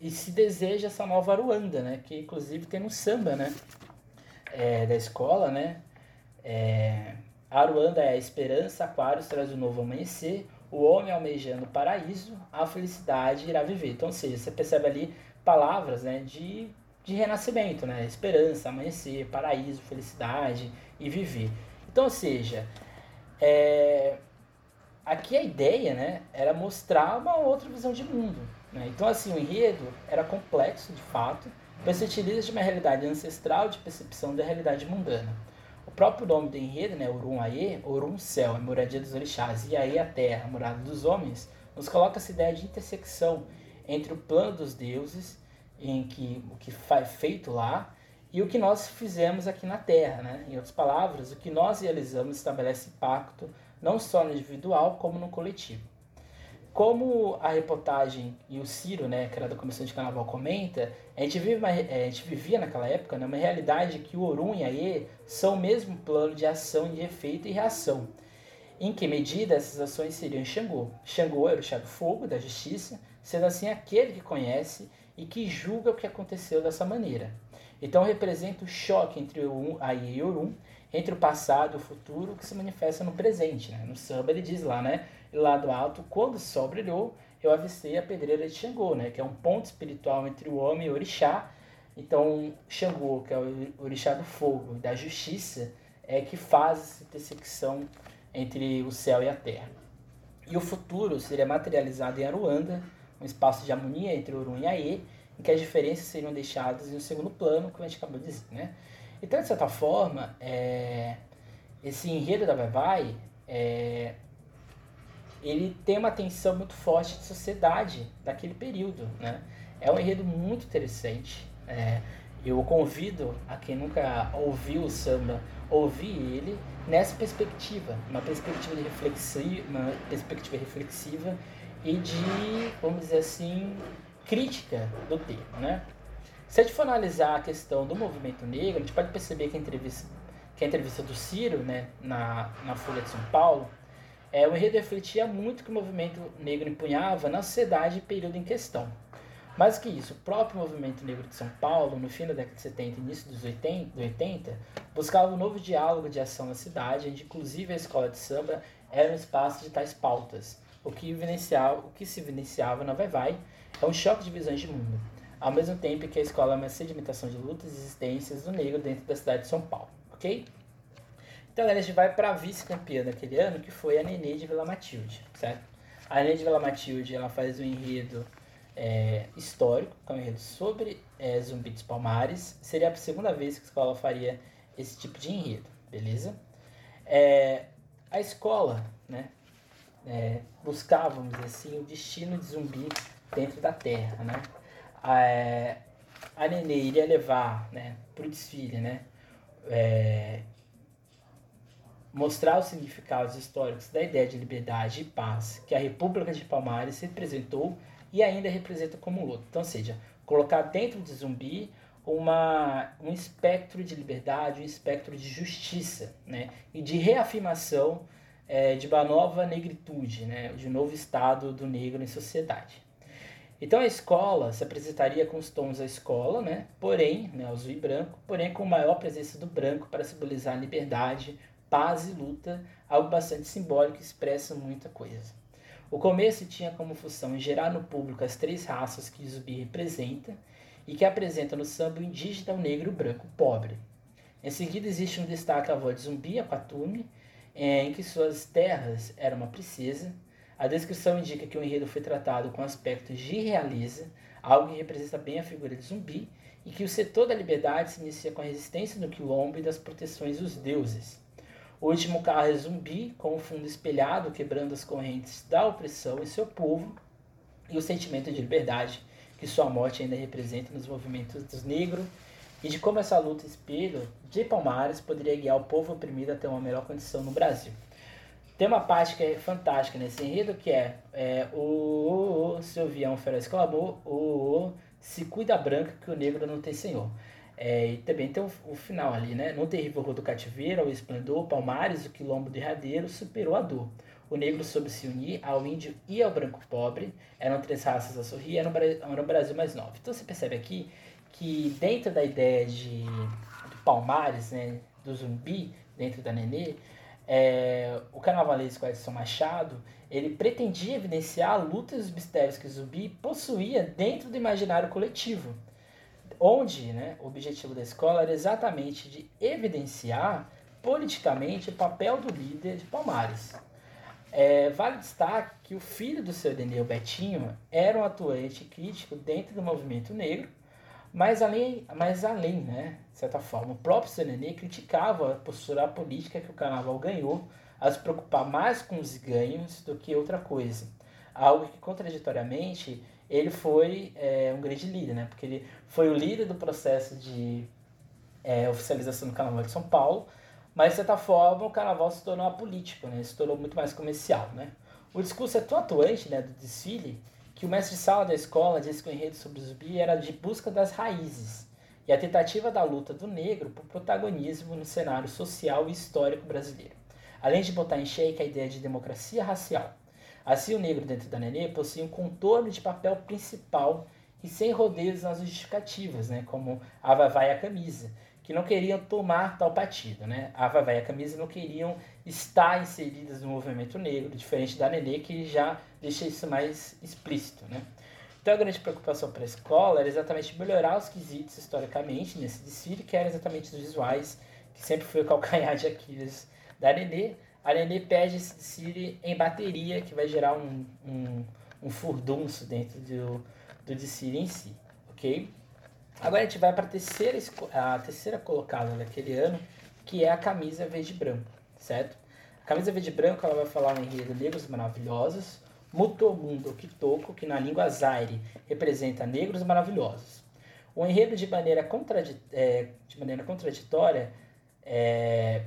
e se deseja essa nova Aruanda, né? Que inclusive tem no samba, né? É, da escola, né? É, Aruanda é a esperança, Aquários traz o novo amanhecer, o homem almejando o paraíso, a felicidade irá viver. Então, ou seja, você percebe ali palavras né, de, de renascimento, né? Esperança, amanhecer, paraíso, felicidade e viver. Então, ou seja, é, aqui a ideia né, era mostrar uma outra visão de mundo. Né? Então, assim, o enredo era complexo, de fato, pois se utiliza de uma realidade ancestral de percepção da realidade mundana. O próprio nome do enredo, né, Orum Aê, Orum Céu, a moradia dos orixás, e Aê a terra, a morada dos homens, nos coloca essa ideia de intersecção entre o plano dos deuses, em que o que foi feito lá, e o que nós fizemos aqui na Terra. Né? Em outras palavras, o que nós realizamos estabelece impacto não só no individual, como no coletivo. Como a reportagem e o Ciro, né, que era da Comissão de Carnaval, comenta, a gente, vive uma, é, a gente vivia naquela época né, uma realidade que o Orum e a E são o mesmo plano de ação, de efeito e reação. Em que medida essas ações seriam Xangô? Xangô era o chá do fogo, da justiça, sendo assim aquele que conhece e que julga o que aconteceu dessa maneira. Então representa o choque entre o Aie e Orum, entre o passado e o futuro, que se manifesta no presente. Né? No samba ele diz lá, né? lá do alto, quando o sol brilhou, eu avistei a pedreira de Xangô, né? Que é um ponto espiritual entre o homem e o orixá. Então, Xangô, que é o orixá do fogo da justiça, é que faz essa intersecção entre o céu e a terra. E o futuro seria materializado em Aruanda, um espaço de harmonia entre Urun e Aê, em que as diferenças seriam deixadas em um segundo plano, como a gente acabou de dizer, né? Então, de certa forma, é, esse enredo da Vai Vai, é, ele tem uma tensão muito forte de sociedade daquele período, né? É um enredo muito interessante. É, eu convido a quem nunca ouviu o samba ouvir ele nessa perspectiva, uma perspectiva de reflexiva, uma perspectiva reflexiva e de, vamos dizer assim, crítica do termo, né? Se a gente for analisar a questão do movimento negro, a gente pode perceber que a entrevista, que a entrevista do Ciro, né, na, na Folha de São Paulo, é, o enredo refletia muito que o movimento negro empunhava na sociedade e período em questão. Mais que isso, o próprio movimento negro de São Paulo, no fim da década de 70 e início dos 80, 80, buscava um novo diálogo de ação na cidade, onde inclusive a escola de samba era um espaço de tais pautas. O que, o que se evidenciava na Vai Vai é um choque de visões de mundo, ao mesmo tempo que a escola é uma sedimentação de lutas e existências do negro dentro da cidade de São Paulo, ok? Então agora a gente vai para a vice-campeã daquele ano, que foi a Nenê de Vila Matilde, certo? A Nenê de Vila Matilde, ela faz um enredo é, histórico, que é um enredo sobre é, Zumbi dos Palmares. Seria a segunda vez que a escola faria esse tipo de enredo, beleza? É, a escola, né, é, buscava, vamos dizer assim, o destino de Zumbi dentro da Terra, né? A, é, Nenê iria levar, né, para o desfile, né, é, mostrar os significados históricos da ideia de liberdade e paz que a República de Palmares representou e ainda representa como luta. Então, seja, colocar dentro de zumbi uma, um espectro de liberdade, um espectro de justiça, né? E de reafirmação é, de uma nova negritude, né? De um novo estado do negro em sociedade. Então a escola se apresentaria com os tons da escola, né? porém, né, azul e branco, porém com maior presença do branco para simbolizar liberdade, paz e luta, algo bastante simbólico que expressa muita coisa. O começo tinha como função gerar no público as três raças que Zumbi representa e que apresenta no samba o indígena, o negro e o branco pobre. Em seguida existe um destaque à voz de Zumbi, a Quatume, é, em que suas terras eram uma princesa. A descrição indica que o enredo foi tratado com aspectos de realeza, algo que representa bem a figura de Zumbi, e que o setor da liberdade se inicia com a resistência do quilombo e das proteções dos deuses. O último carro é zumbi, com o fundo espelhado, quebrando as correntes da opressão em seu povo, e o sentimento de liberdade que sua morte ainda representa nos movimentos dos negros, e de como essa luta espelho de Palmares poderia guiar o povo oprimido a ter uma melhor condição no Brasil. Tem uma parte que é fantástica nesse enredo, que é, é o, o, o Silvião Feroz clamou, o, o, se cuida branca que o negro não tem senhor. É, e também tem o, o, final ali, né? No terrível rua do cativeiro, ao esplendor, Palmares, o quilombo derradeiro, superou a dor. O negro soube se unir ao índio e ao branco pobre. Eram três raças a sorrir, era era um Brasil mais novo. Então você percebe aqui que dentro da ideia de do Palmares, né, do zumbi, dentro da Nenê, é, o carnavalesco Edson Machado, ele pretendia evidenciar a luta e os mistérios que o zumbi possuía dentro do imaginário coletivo onde né, o objetivo da escola era exatamente de evidenciar politicamente o papel do líder de Palmares. É, vale destaque que o filho do seu Deneu Betinho era um atuante crítico dentro do movimento negro, mas além, mas além né, de certa forma, o próprio Nenê criticava a postura política que o carnaval ganhou a se preocupar mais com os ganhos do que outra coisa. Algo que, contraditoriamente, ele foi é, um grande líder, né? Porque ele foi o líder do processo de é, oficialização do Carnaval de São Paulo, mas de certa forma o Carnaval se tornou apolítico, né? Se tornou muito mais comercial, né? O discurso é tão atuante, né, do desfile, que o mestre sala da escola disse que o enredo sobre o zumbi era de busca das raízes e a tentativa da luta do negro por protagonismo no cenário social e histórico brasileiro, além de botar em xeque a ideia de democracia racial. Assim, o negro dentro da nenê possui um contorno de papel principal e sem rodeios nas justificativas, né, como a e a camisa, que não queriam tomar tal partido. Né? A Vavá e a camisa não queriam estar inseridas no movimento negro, diferente da nenê, que já deixa isso mais explícito. Né? Então, a grande preocupação para a escola era exatamente melhorar os quesitos historicamente nesse desfile, que eram exatamente os visuais, que sempre foi o calcanhar de Aquiles da nenê, a Nenê perde esse Siri em bateria, que vai gerar um, um, um furdunço dentro do, do desfile em si, ok? Agora a gente vai para a terceira, a terceira colocada daquele ano, que é a camisa verde e branco, certo? A camisa verde e branco ela vai falar o enredo Negros Maravilhosos, Mutomundo Kitoko, que na língua zaire representa negros maravilhosos. O enredo de maneira, contradi é, de maneira contraditória é,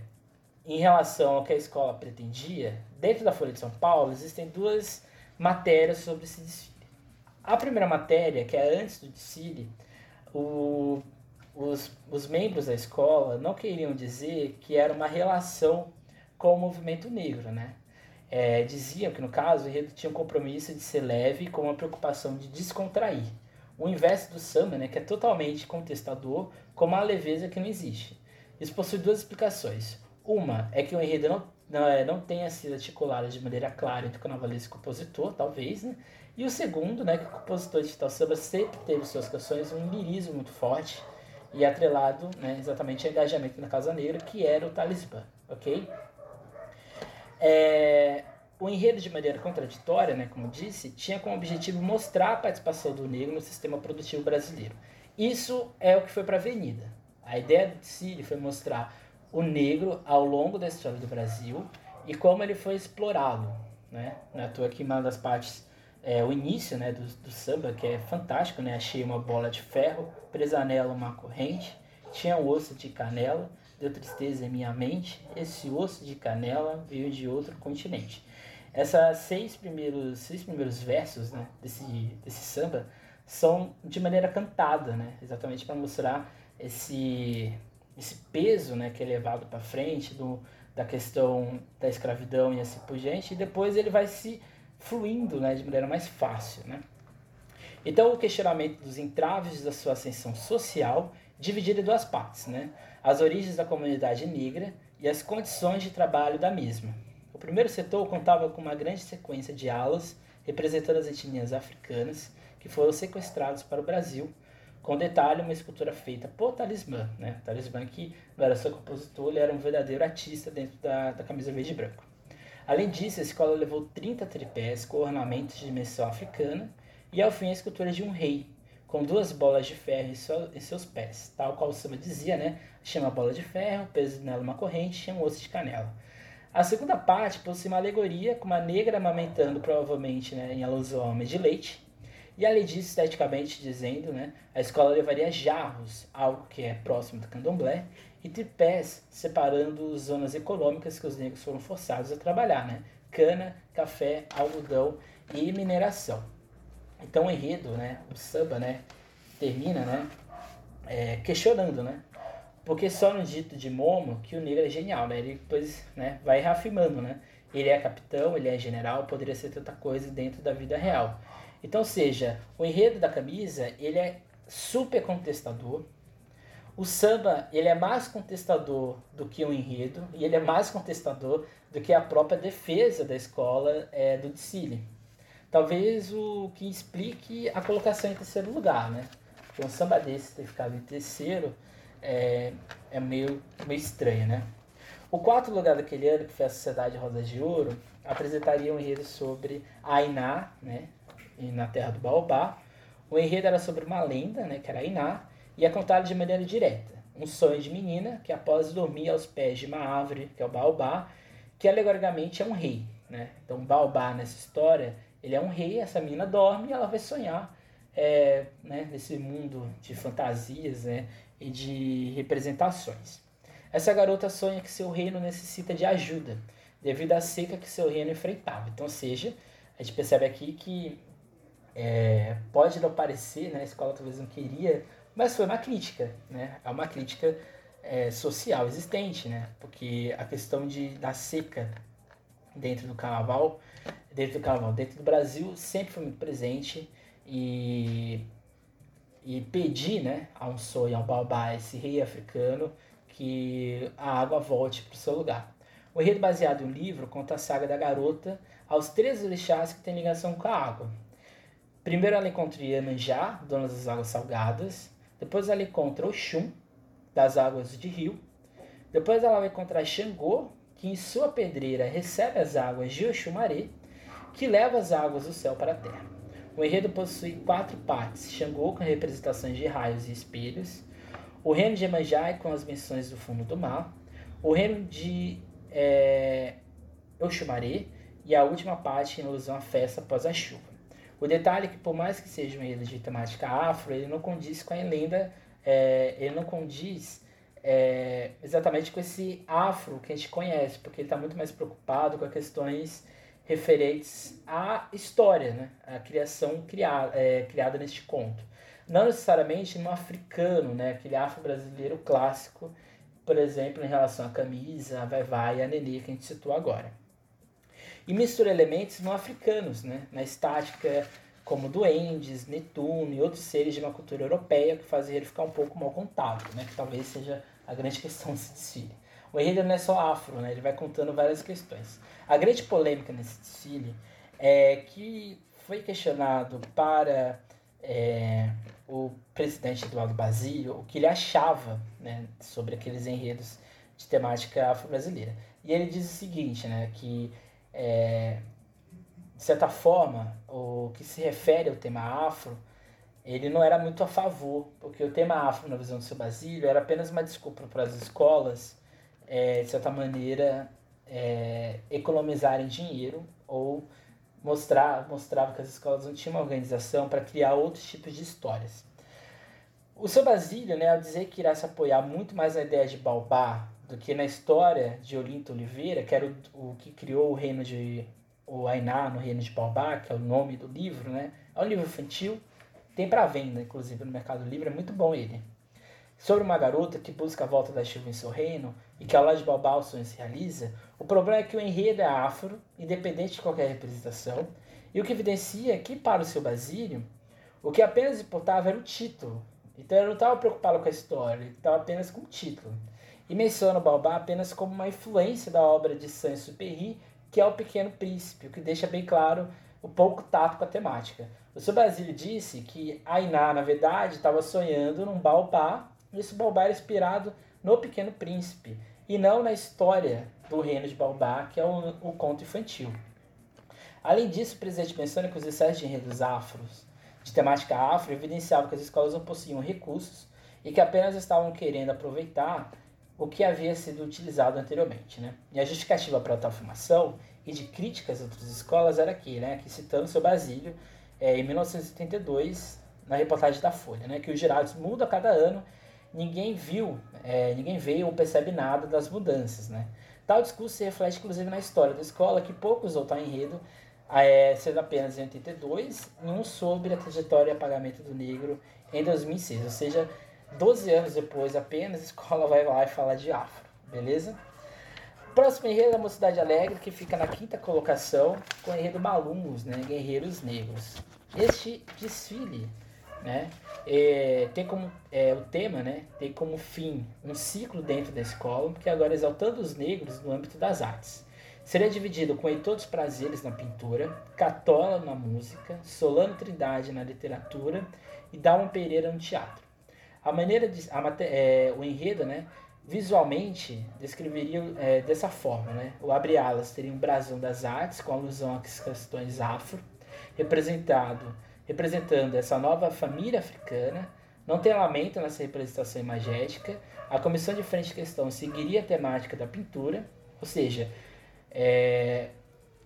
em relação ao que a escola pretendia, dentro da Folha de São Paulo existem duas matérias sobre esse desfile. A primeira matéria, que é antes do desfile, o, os, os membros da escola não queriam dizer que era uma relação com o movimento negro, né? É, diziam que, no caso, o enredo tinha um compromisso de ser leve com uma preocupação de descontrair. O inverso do samba, né, que é totalmente contestador, com uma leveza que não existe. Isso possui duas explicações. Uma é que o enredo não, não, é, não tenha sido articulado de maneira clara entre o carnavalesco e o compositor, talvez, né? E o segundo, né, que o compositor de tal samba sempre teve suas canções um lirismo muito forte e atrelado, né, exatamente ao engajamento na Casa Negra, que era o talismã, ok? É, o enredo, de maneira contraditória, né, como disse, tinha como objetivo mostrar a participação do negro no sistema produtivo brasileiro. Isso é o que foi para a Avenida. A ideia do Cílio foi mostrar o negro ao longo da história do Brasil e como ele foi explorado. Né? Na toa que uma das partes, é, o início né, do, do samba, que é fantástico, né? achei uma bola de ferro, presa nela uma corrente, tinha um osso de canela, deu tristeza em minha mente, esse osso de canela veio de outro continente. Essas seis primeiros, seis primeiros versos né, desse, desse samba são de maneira cantada, né, exatamente para mostrar esse, esse peso né, que é levado para frente do, da questão da escravidão e assim por diante, e depois ele vai se fluindo né, de maneira mais fácil. Né? Então, o questionamento dos entraves da sua ascensão social, dividido em duas partes, né? as origens da comunidade negra e as condições de trabalho da mesma. O primeiro setor contava com uma grande sequência de alas representando as etnias africanas que foram sequestradas para o Brasil com detalhe uma escultura feita por Talismã, né? Talismã que não era só compositor, ele era um verdadeiro artista dentro da, da camisa verde e branco. Além disso, a escola levou 30 tripés com ornamentos de dimensão africana e ao fim a escultura de um rei, com duas bolas de ferro em, seu, em seus pés, tal qual o samba dizia, né? Chama bola de ferro, peso nela uma corrente e um osso de canela. A segunda parte possui uma alegoria com uma negra amamentando, provavelmente né, em alusão ao homem de leite, e além disso, esteticamente dizendo, né, a escola levaria jarros, algo que é próximo do candomblé, e tripés, separando zonas econômicas que os negros foram forçados a trabalhar, né? Cana, café, algodão e mineração. Então o enredo, né, o samba, né, termina, né, é, questionando, né? Porque só no dito de Momo que o negro é genial, né? Ele depois, né, vai reafirmando, né? Ele é capitão, ele é general, poderia ser tanta coisa dentro da vida real. Então, seja, o enredo da camisa, ele é super contestador. O samba, ele é mais contestador do que o enredo, e ele é mais contestador do que a própria defesa da escola é, do Dicile. Talvez o que explique a colocação em terceiro lugar, né? Porque um samba desse ter ficado em terceiro é, é meio, meio estranho, né? O quarto lugar daquele ano, que foi a Sociedade Rosa de Ouro, apresentaria um enredo sobre Ainá, né? na terra do Baobá. O enredo era sobre uma lenda, né, que era Iná, e é contado de maneira direta. Um sonho de menina que, após dormir aos pés de uma árvore, que é o Baobá, que alegoricamente é um rei. Né? Então, o Baobá, nessa história, ele é um rei, essa menina dorme e ela vai sonhar é, né, nesse mundo de fantasias né, e de representações. Essa garota sonha que seu reino necessita de ajuda, devido à seca que seu reino enfrentava. Então, seja, a gente percebe aqui que é, pode não parecer, né, a escola talvez não queria, mas foi uma crítica, né? É uma crítica é, social existente, né? Porque a questão de, da seca dentro do carnaval, dentro do carnaval, dentro do Brasil, sempre foi muito presente e, e pedir, né, a um sonho, ao Baobá, esse rei africano, que a água volte para o seu lugar. O enredo baseado no livro conta a saga da garota aos três orixás que têm ligação com a água, Primeiro ela encontra Iemanjá, dona das águas salgadas. Depois ela encontra Oxum, das águas de rio. Depois ela vai encontrar Xangô, que em sua pedreira recebe as águas de Oxumaré. que leva as águas do céu para a terra. O enredo possui quatro partes: Xangô com representações de raios e espelhos, o reino de Emanjá com as menções do fundo do mar, o reino de é, Oxumaré e a última parte em alusão à festa após a chuva. O detalhe é que, por mais que seja um enredo de temática afro, ele não condiz com a lenda, é, ele não condiz é, exatamente com esse afro que a gente conhece, porque ele está muito mais preocupado com as questões referentes à história, né? a criação criada, é, criada neste conto. Não necessariamente no africano, né? aquele afro-brasileiro clássico, por exemplo, em relação à camisa, a vai-vai e a nenê que a gente citou agora. E mistura elementos não africanos, né? na estática como duendes, Netuno e outros seres de uma cultura europeia que fazem ele ficar um pouco mal contado, né? que talvez seja a grande questão desse desfile. O enredo não é só afro, né? ele vai contando várias questões. A grande polêmica nesse desfile é que foi questionado para é, o presidente Eduardo Basílio o que ele achava né, sobre aqueles enredos de temática afro-brasileira. E ele diz o seguinte, né, que é, de certa forma, o que se refere ao tema afro, ele não era muito a favor, porque o tema afro, na visão do seu Basílio, era apenas uma desculpa para as escolas, é, de certa maneira, é, economizarem dinheiro ou mostrar, mostrava que as escolas não tinham uma organização para criar outros tipos de histórias. O seu Basílio, né, ao dizer que irá se apoiar muito mais na ideia de Baobá do que na história de Olinto Oliveira, que era o, o que criou o reino de o Ainá no reino de Baobá, que é o nome do livro, né? É um livro infantil, tem para venda, inclusive, no Mercado Livre, é muito bom ele. Sobre uma garota que busca a volta da chuva em seu reino e que ao lado de Baobá o sonho se realiza, o problema é que o enredo é afro, independente de qualquer representação, e o que evidencia que, para o seu Basílio, o que apenas importava era o título. Então ele não estava preocupado com a história, ele estava apenas com o título. E menciona o Baobá apenas como uma influência da obra de Saint-Exupéry, que é o Pequeno Príncipe, o que deixa bem claro o pouco tato com a temática. O seu Basílio disse que Ainá, na verdade, estava sonhando num Baobá, e esse Baobá era inspirado no Pequeno Príncipe, e não na história do reino de Baobá, que é o, o conto infantil. Além disso, o presidente menciona que os ensaios de enredos afros, de temática afro, evidenciavam que as escolas não possuíam recursos e que apenas estavam querendo aproveitar o que havia sido utilizado anteriormente. Né? E a justificativa para tal afirmação e de críticas a outras escolas era aqui, né? que citando seu Basílio, é, em 1972, na reportagem da Folha, né? que os girados mudam a cada ano, ninguém viu, é, ninguém veio ou percebe nada das mudanças. Né? Tal discurso se reflete inclusive na história da escola, que poucos usou tal enredo, é, sendo apenas em 82, e um sobre a trajetória e apagamento do negro em 2006. Ou seja, 12 anos depois apenas, a escola vai lá e fala de afro, beleza? Próximo enredo é a Mocidade Alegre, que fica na quinta colocação, com o enredo Malungos, né? Guerreiros Negros. Este desfile né? É, tem como é, o tema, né? Tem como fim um ciclo dentro da escola, que agora exaltando os negros no âmbito das artes. Seria dividido com Heitor dos Prazeres na pintura, Catola na música, Solano Trindade na literatura e Dalma Pereira no teatro. A maneira de, a, é, o enredo, né? Visualmente descreveria é, dessa forma, né? O abre alas teria um brasão das artes com alusão às questões afro, representado representando essa nova família africana. Não tem lamento nessa representação imagética. A comissão de frente de questão seguiria a temática da pintura, ou seja, é,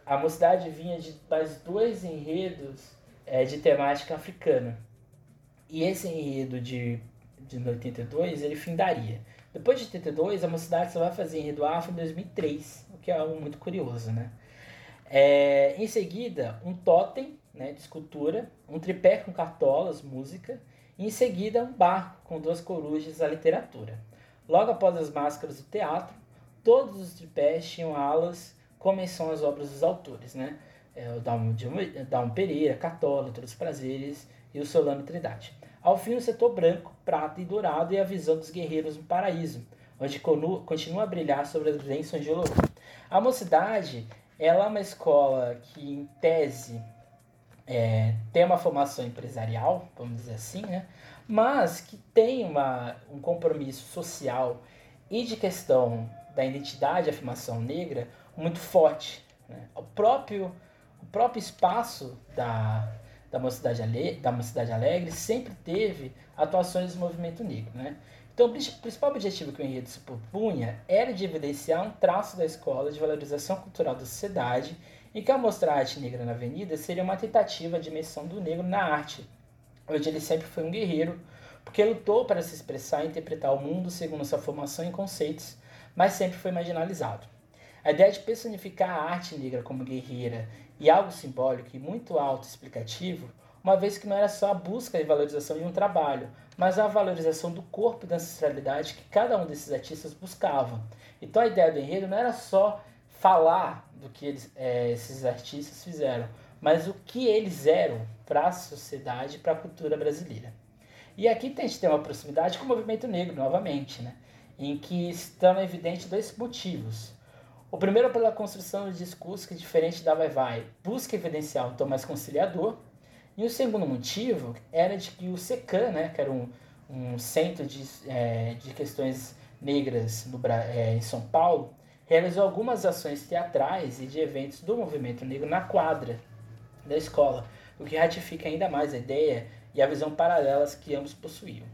a mocidade vinha de mais dois enredos é, de temática africana. E esse enredo de, de 82 ele findaria. Depois de 82, a mocidade só vai fazer enredo afro em 2003, o que é algo muito curioso, né? É, em seguida, um totem né, de escultura, um tripé com cartolas, música, e em seguida um barco com duas corujas, a literatura. Logo após as máscaras do teatro, todos os tripés tinham alas como são as obras dos autores, né? É, o Dalmo, Pereira, Catola, Todos os Prazeres e o Solano Trindade. Ao fim, o setor branco, prata e dourado e a visão dos guerreiros no paraíso, onde continua a brilhar sobre as bênçãos de Olorum. A mocidade ela é uma escola que, em tese, é, tem uma formação empresarial, vamos dizer assim, né? mas que tem uma, um compromisso social e de questão da identidade e afirmação negra muito forte. Né? O próprio o próprio espaço da, da, Mocidade, Alegre, da Mocidade Alegre sempre teve atuações do movimento negro. Né? Então, o principal objetivo que o enredo se propunha era de evidenciar um traço da escola de valorização cultural da sociedade e que, ao mostrar a arte negra na avenida, seria uma tentativa de menção do negro na arte, onde ele sempre foi um guerreiro, porque lutou para se expressar e interpretar o mundo segundo sua formação e conceitos, mas sempre foi marginalizado. A ideia de personificar a arte negra como guerreira e algo simbólico e muito auto-explicativo, uma vez que não era só a busca e valorização de um trabalho, mas a valorização do corpo e da ancestralidade que cada um desses artistas buscava. Então a ideia do enredo não era só falar do que eles, é, esses artistas fizeram, mas o que eles eram para a sociedade, para a cultura brasileira. E aqui a gente tem uma proximidade com o movimento negro, novamente, né? em que estão evidentes dois motivos. O primeiro é pela construção de discurso que, diferente da Vai Vai, busca evidenciar um tom mais conciliador. E o segundo motivo era de que o SECAM, né, que era um, um centro de, é, de questões negras no, é, em São Paulo, realizou algumas ações teatrais e de eventos do movimento negro na quadra da escola, o que ratifica ainda mais a ideia e a visão paralelas que ambos possuíam.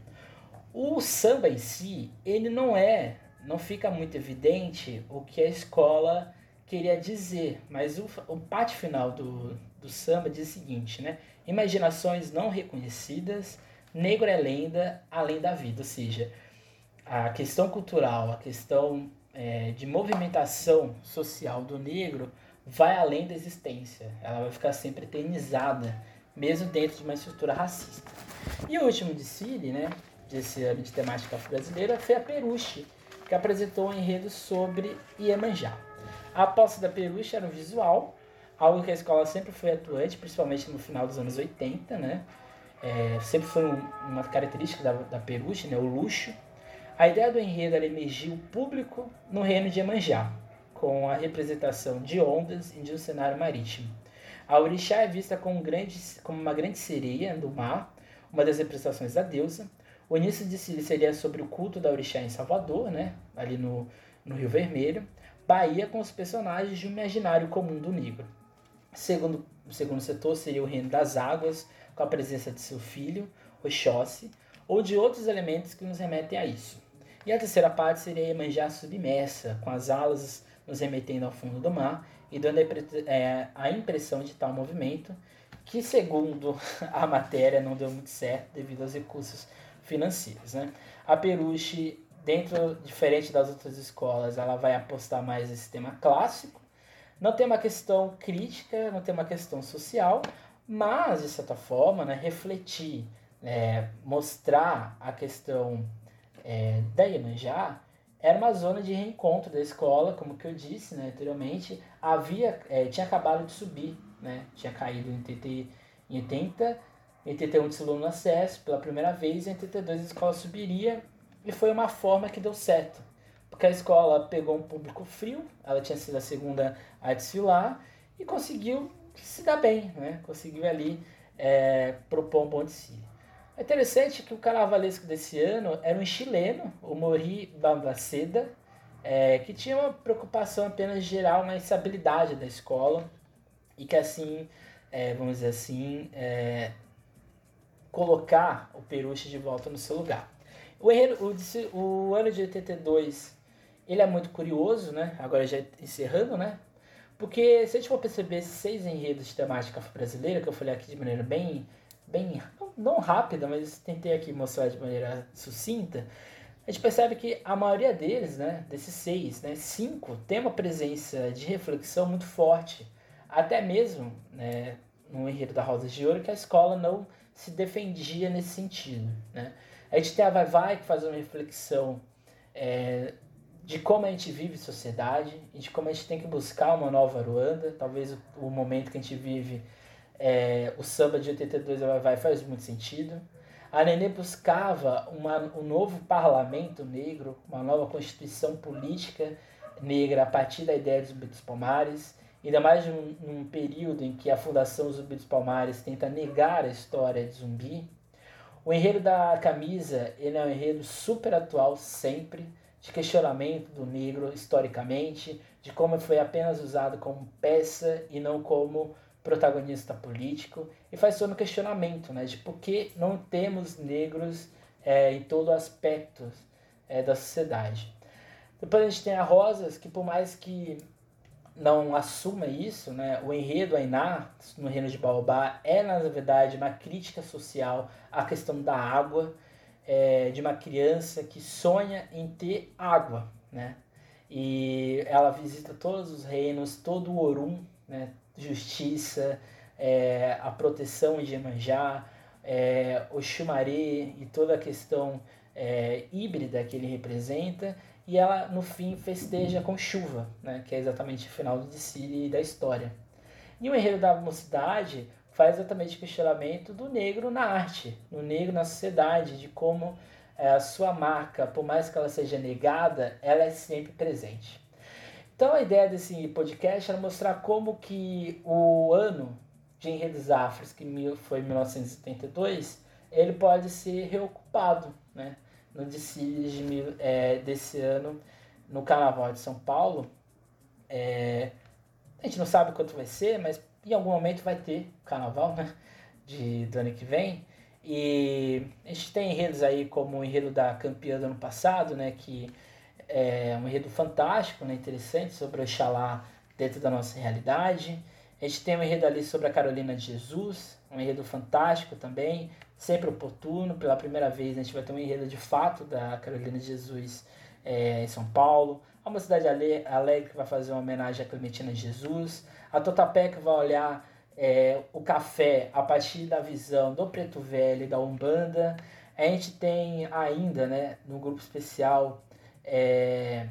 O samba em si, ele não é, não fica muito evidente o que a escola queria dizer, mas o, o parte final do, do samba diz o seguinte, né? Imaginações não reconhecidas, negro é lenda além da vida, ou seja, a questão cultural, a questão é, de movimentação social do negro vai além da existência. Ela vai ficar sempre eternizada, mesmo dentro de uma estrutura racista. E o último desfile, né, desse ano de temática brasileira, foi a Peruche, que apresentou um enredo sobre Iemanjá. A aposta da Peruche era um visual, algo que a escola sempre foi atuante, principalmente no final dos anos 80, né? É, sempre foi um, uma característica da, da Peruche, né, o luxo, a ideia do enredo era emergir o público no reino de Iemanjá, com a representação de ondas e de um cenário marítimo. A orixá é vista como, grande, como uma grande sereia do mar, uma das representações da deusa. O início seria sobre o culto da orixá em Salvador, né, ali no, no Rio Vermelho. Bahia com os personagens de um imaginário comum do negro. Segundo, o segundo setor seria o reino das águas, com a presença de seu filho, Oxóssi, ou de outros elementos que nos remetem a isso. E a terceira parte seria Iemanjá submersa, com as alas nos remetendo ao fundo do mar e dando é, a impressão de tal movimento, que segundo a matéria não deu muito certo devido aos recursos financeiros. Né? A Peruche, dentro, diferente das outras escolas, ela vai apostar mais nesse tema clássico, não tem uma questão crítica, não tem uma questão social, mas, de certa forma, né, refletir é, mostrar a questão é, da Iemanjá, era uma zona de reencontro da escola, como que eu disse né, anteriormente, havia, é, tinha acabado de subir, né, tinha caído em, TT, em 80, em 81 desfilou no acesso pela primeira vez, em 82 a escola subiria, e foi uma forma que deu certo, porque a escola pegou um público frio, ela tinha sido a segunda a desfilar, e conseguiu se dar bem, né, conseguiu ali é, propor um bom desfile. É interessante que o carnavalesco desse ano era um chileno, o Mori Bambaceda, é, que tinha uma preocupação apenas geral na estabilidade da escola e que assim, é, vamos dizer assim, é, colocar o Peruche de volta no seu lugar. O, o, o ano de 82 ele é muito curioso, né? Agora já encerrando, né? Porque se a gente for perceber esses seis enredos de temática brasileira, que eu falei aqui de maneira bem bem, não rápida, mas tentei aqui mostrar de maneira sucinta, a gente percebe que a maioria deles, né, desses seis, né, cinco, tem uma presença de reflexão muito forte. Até mesmo né, no Enredo da Rosa de Ouro, que a escola não se defendia nesse sentido. Né? A gente tem a Vai Vai, que faz uma reflexão é, de como a gente vive sociedade, de como a gente tem que buscar uma nova Ruanda. Talvez o, o momento que a gente vive é, o samba de 82 vai, vai faz muito sentido. A Nenê buscava uma, um novo parlamento negro, uma nova constituição política negra a partir da ideia dos dos Palmares, ainda mais num, num período em que a Fundação Zumbi dos Palmares tenta negar a história de zumbi. O enredo da camisa ele é um enredo super atual sempre, de questionamento do negro historicamente, de como foi apenas usado como peça e não como protagonista político e faz todo um questionamento né, de por que não temos negros é, em todo aspecto é, da sociedade. Depois a gente tem a Rosas, que por mais que não assuma isso, né, o enredo Ainá, no Reino de Baobá, é na verdade uma crítica social à questão da água, é, de uma criança que sonha em ter água, né? E ela visita todos os reinos, todo o Orum, né? Justiça, é, a proteção de Iemanjá, é, o Xumaré e toda a questão é, híbrida que ele representa, e ela no fim festeja com chuva, né, que é exatamente o final do desfile da história. E o enredo da mocidade faz exatamente o questionamento do negro na arte, do negro na sociedade, de como é, a sua marca, por mais que ela seja negada, ela é sempre presente. Então a ideia desse podcast era mostrar como que o ano de enredos afros, que foi 1972, ele pode ser reocupado, né? No de, é, desse ano no Carnaval de São Paulo. É, a gente não sabe quanto vai ser, mas em algum momento vai ter Carnaval né, de, do ano que vem. E a gente tem enredos aí como o enredo da campeã do ano passado, né, que é um enredo fantástico, né, interessante, sobre Oxalá dentro da nossa realidade. A gente tem um enredo ali sobre a Carolina de Jesus, um enredo fantástico também, sempre oportuno. Pela primeira vez a gente vai ter um enredo de fato da Carolina de Jesus é, em São Paulo. A Mocidade Alegre que vai fazer uma homenagem à Clementina de Jesus. A Totapé que vai olhar é, o café a partir da visão do Preto Velho e da Umbanda. A gente tem ainda, né, no grupo especial, é,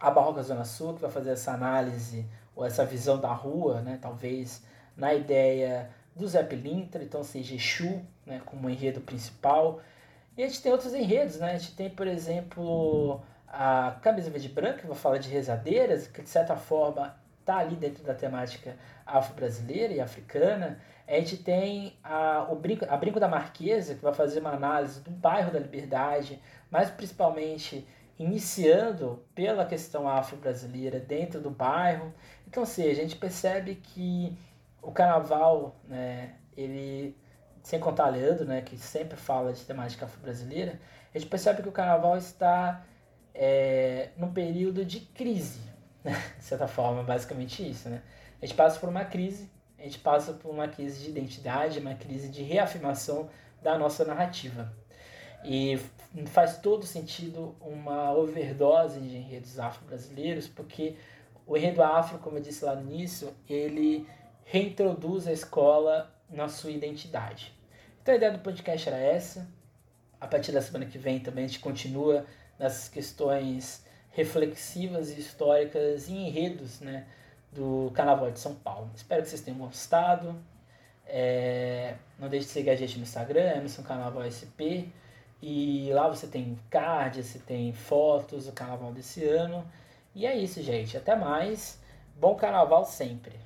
a Barroca Zona Sul, que vai fazer essa análise ou essa visão da rua, né, talvez na ideia do Zé Pilintra, então seja Exu, né, como enredo principal. E a gente tem outros enredos, né? A gente tem, por exemplo, a Camisa Verde Branca, que vai falar de rezadeiras, que de certa forma está ali dentro da temática afro-brasileira e africana. A gente tem a, o Brinco, a Brinco da Marquesa, que vai fazer uma análise do bairro da Liberdade, mas principalmente iniciando pela questão afro-brasileira dentro do bairro. Então, assim, a gente percebe que o carnaval, né, ele, sem contar Leandro, né, que sempre fala de temática afro-brasileira, a gente percebe que o carnaval está é, num período de crise, né, de certa forma, basicamente isso. Né? A gente passa por uma crise, a gente passa por uma crise de identidade, uma crise de reafirmação da nossa narrativa. E faz todo sentido uma overdose de enredos afro-brasileiros, porque o enredo afro, como eu disse lá no início, ele reintroduz a escola na sua identidade. Então a ideia do podcast era essa. A partir da semana que vem também a gente continua nas questões reflexivas e históricas e enredos né, do Carnaval de São Paulo. Espero que vocês tenham gostado. É, não deixe de seguir a gente no Instagram, Emerson Carnaval SP. E lá você tem card, você tem fotos do carnaval desse ano. E é isso, gente. Até mais. Bom carnaval sempre.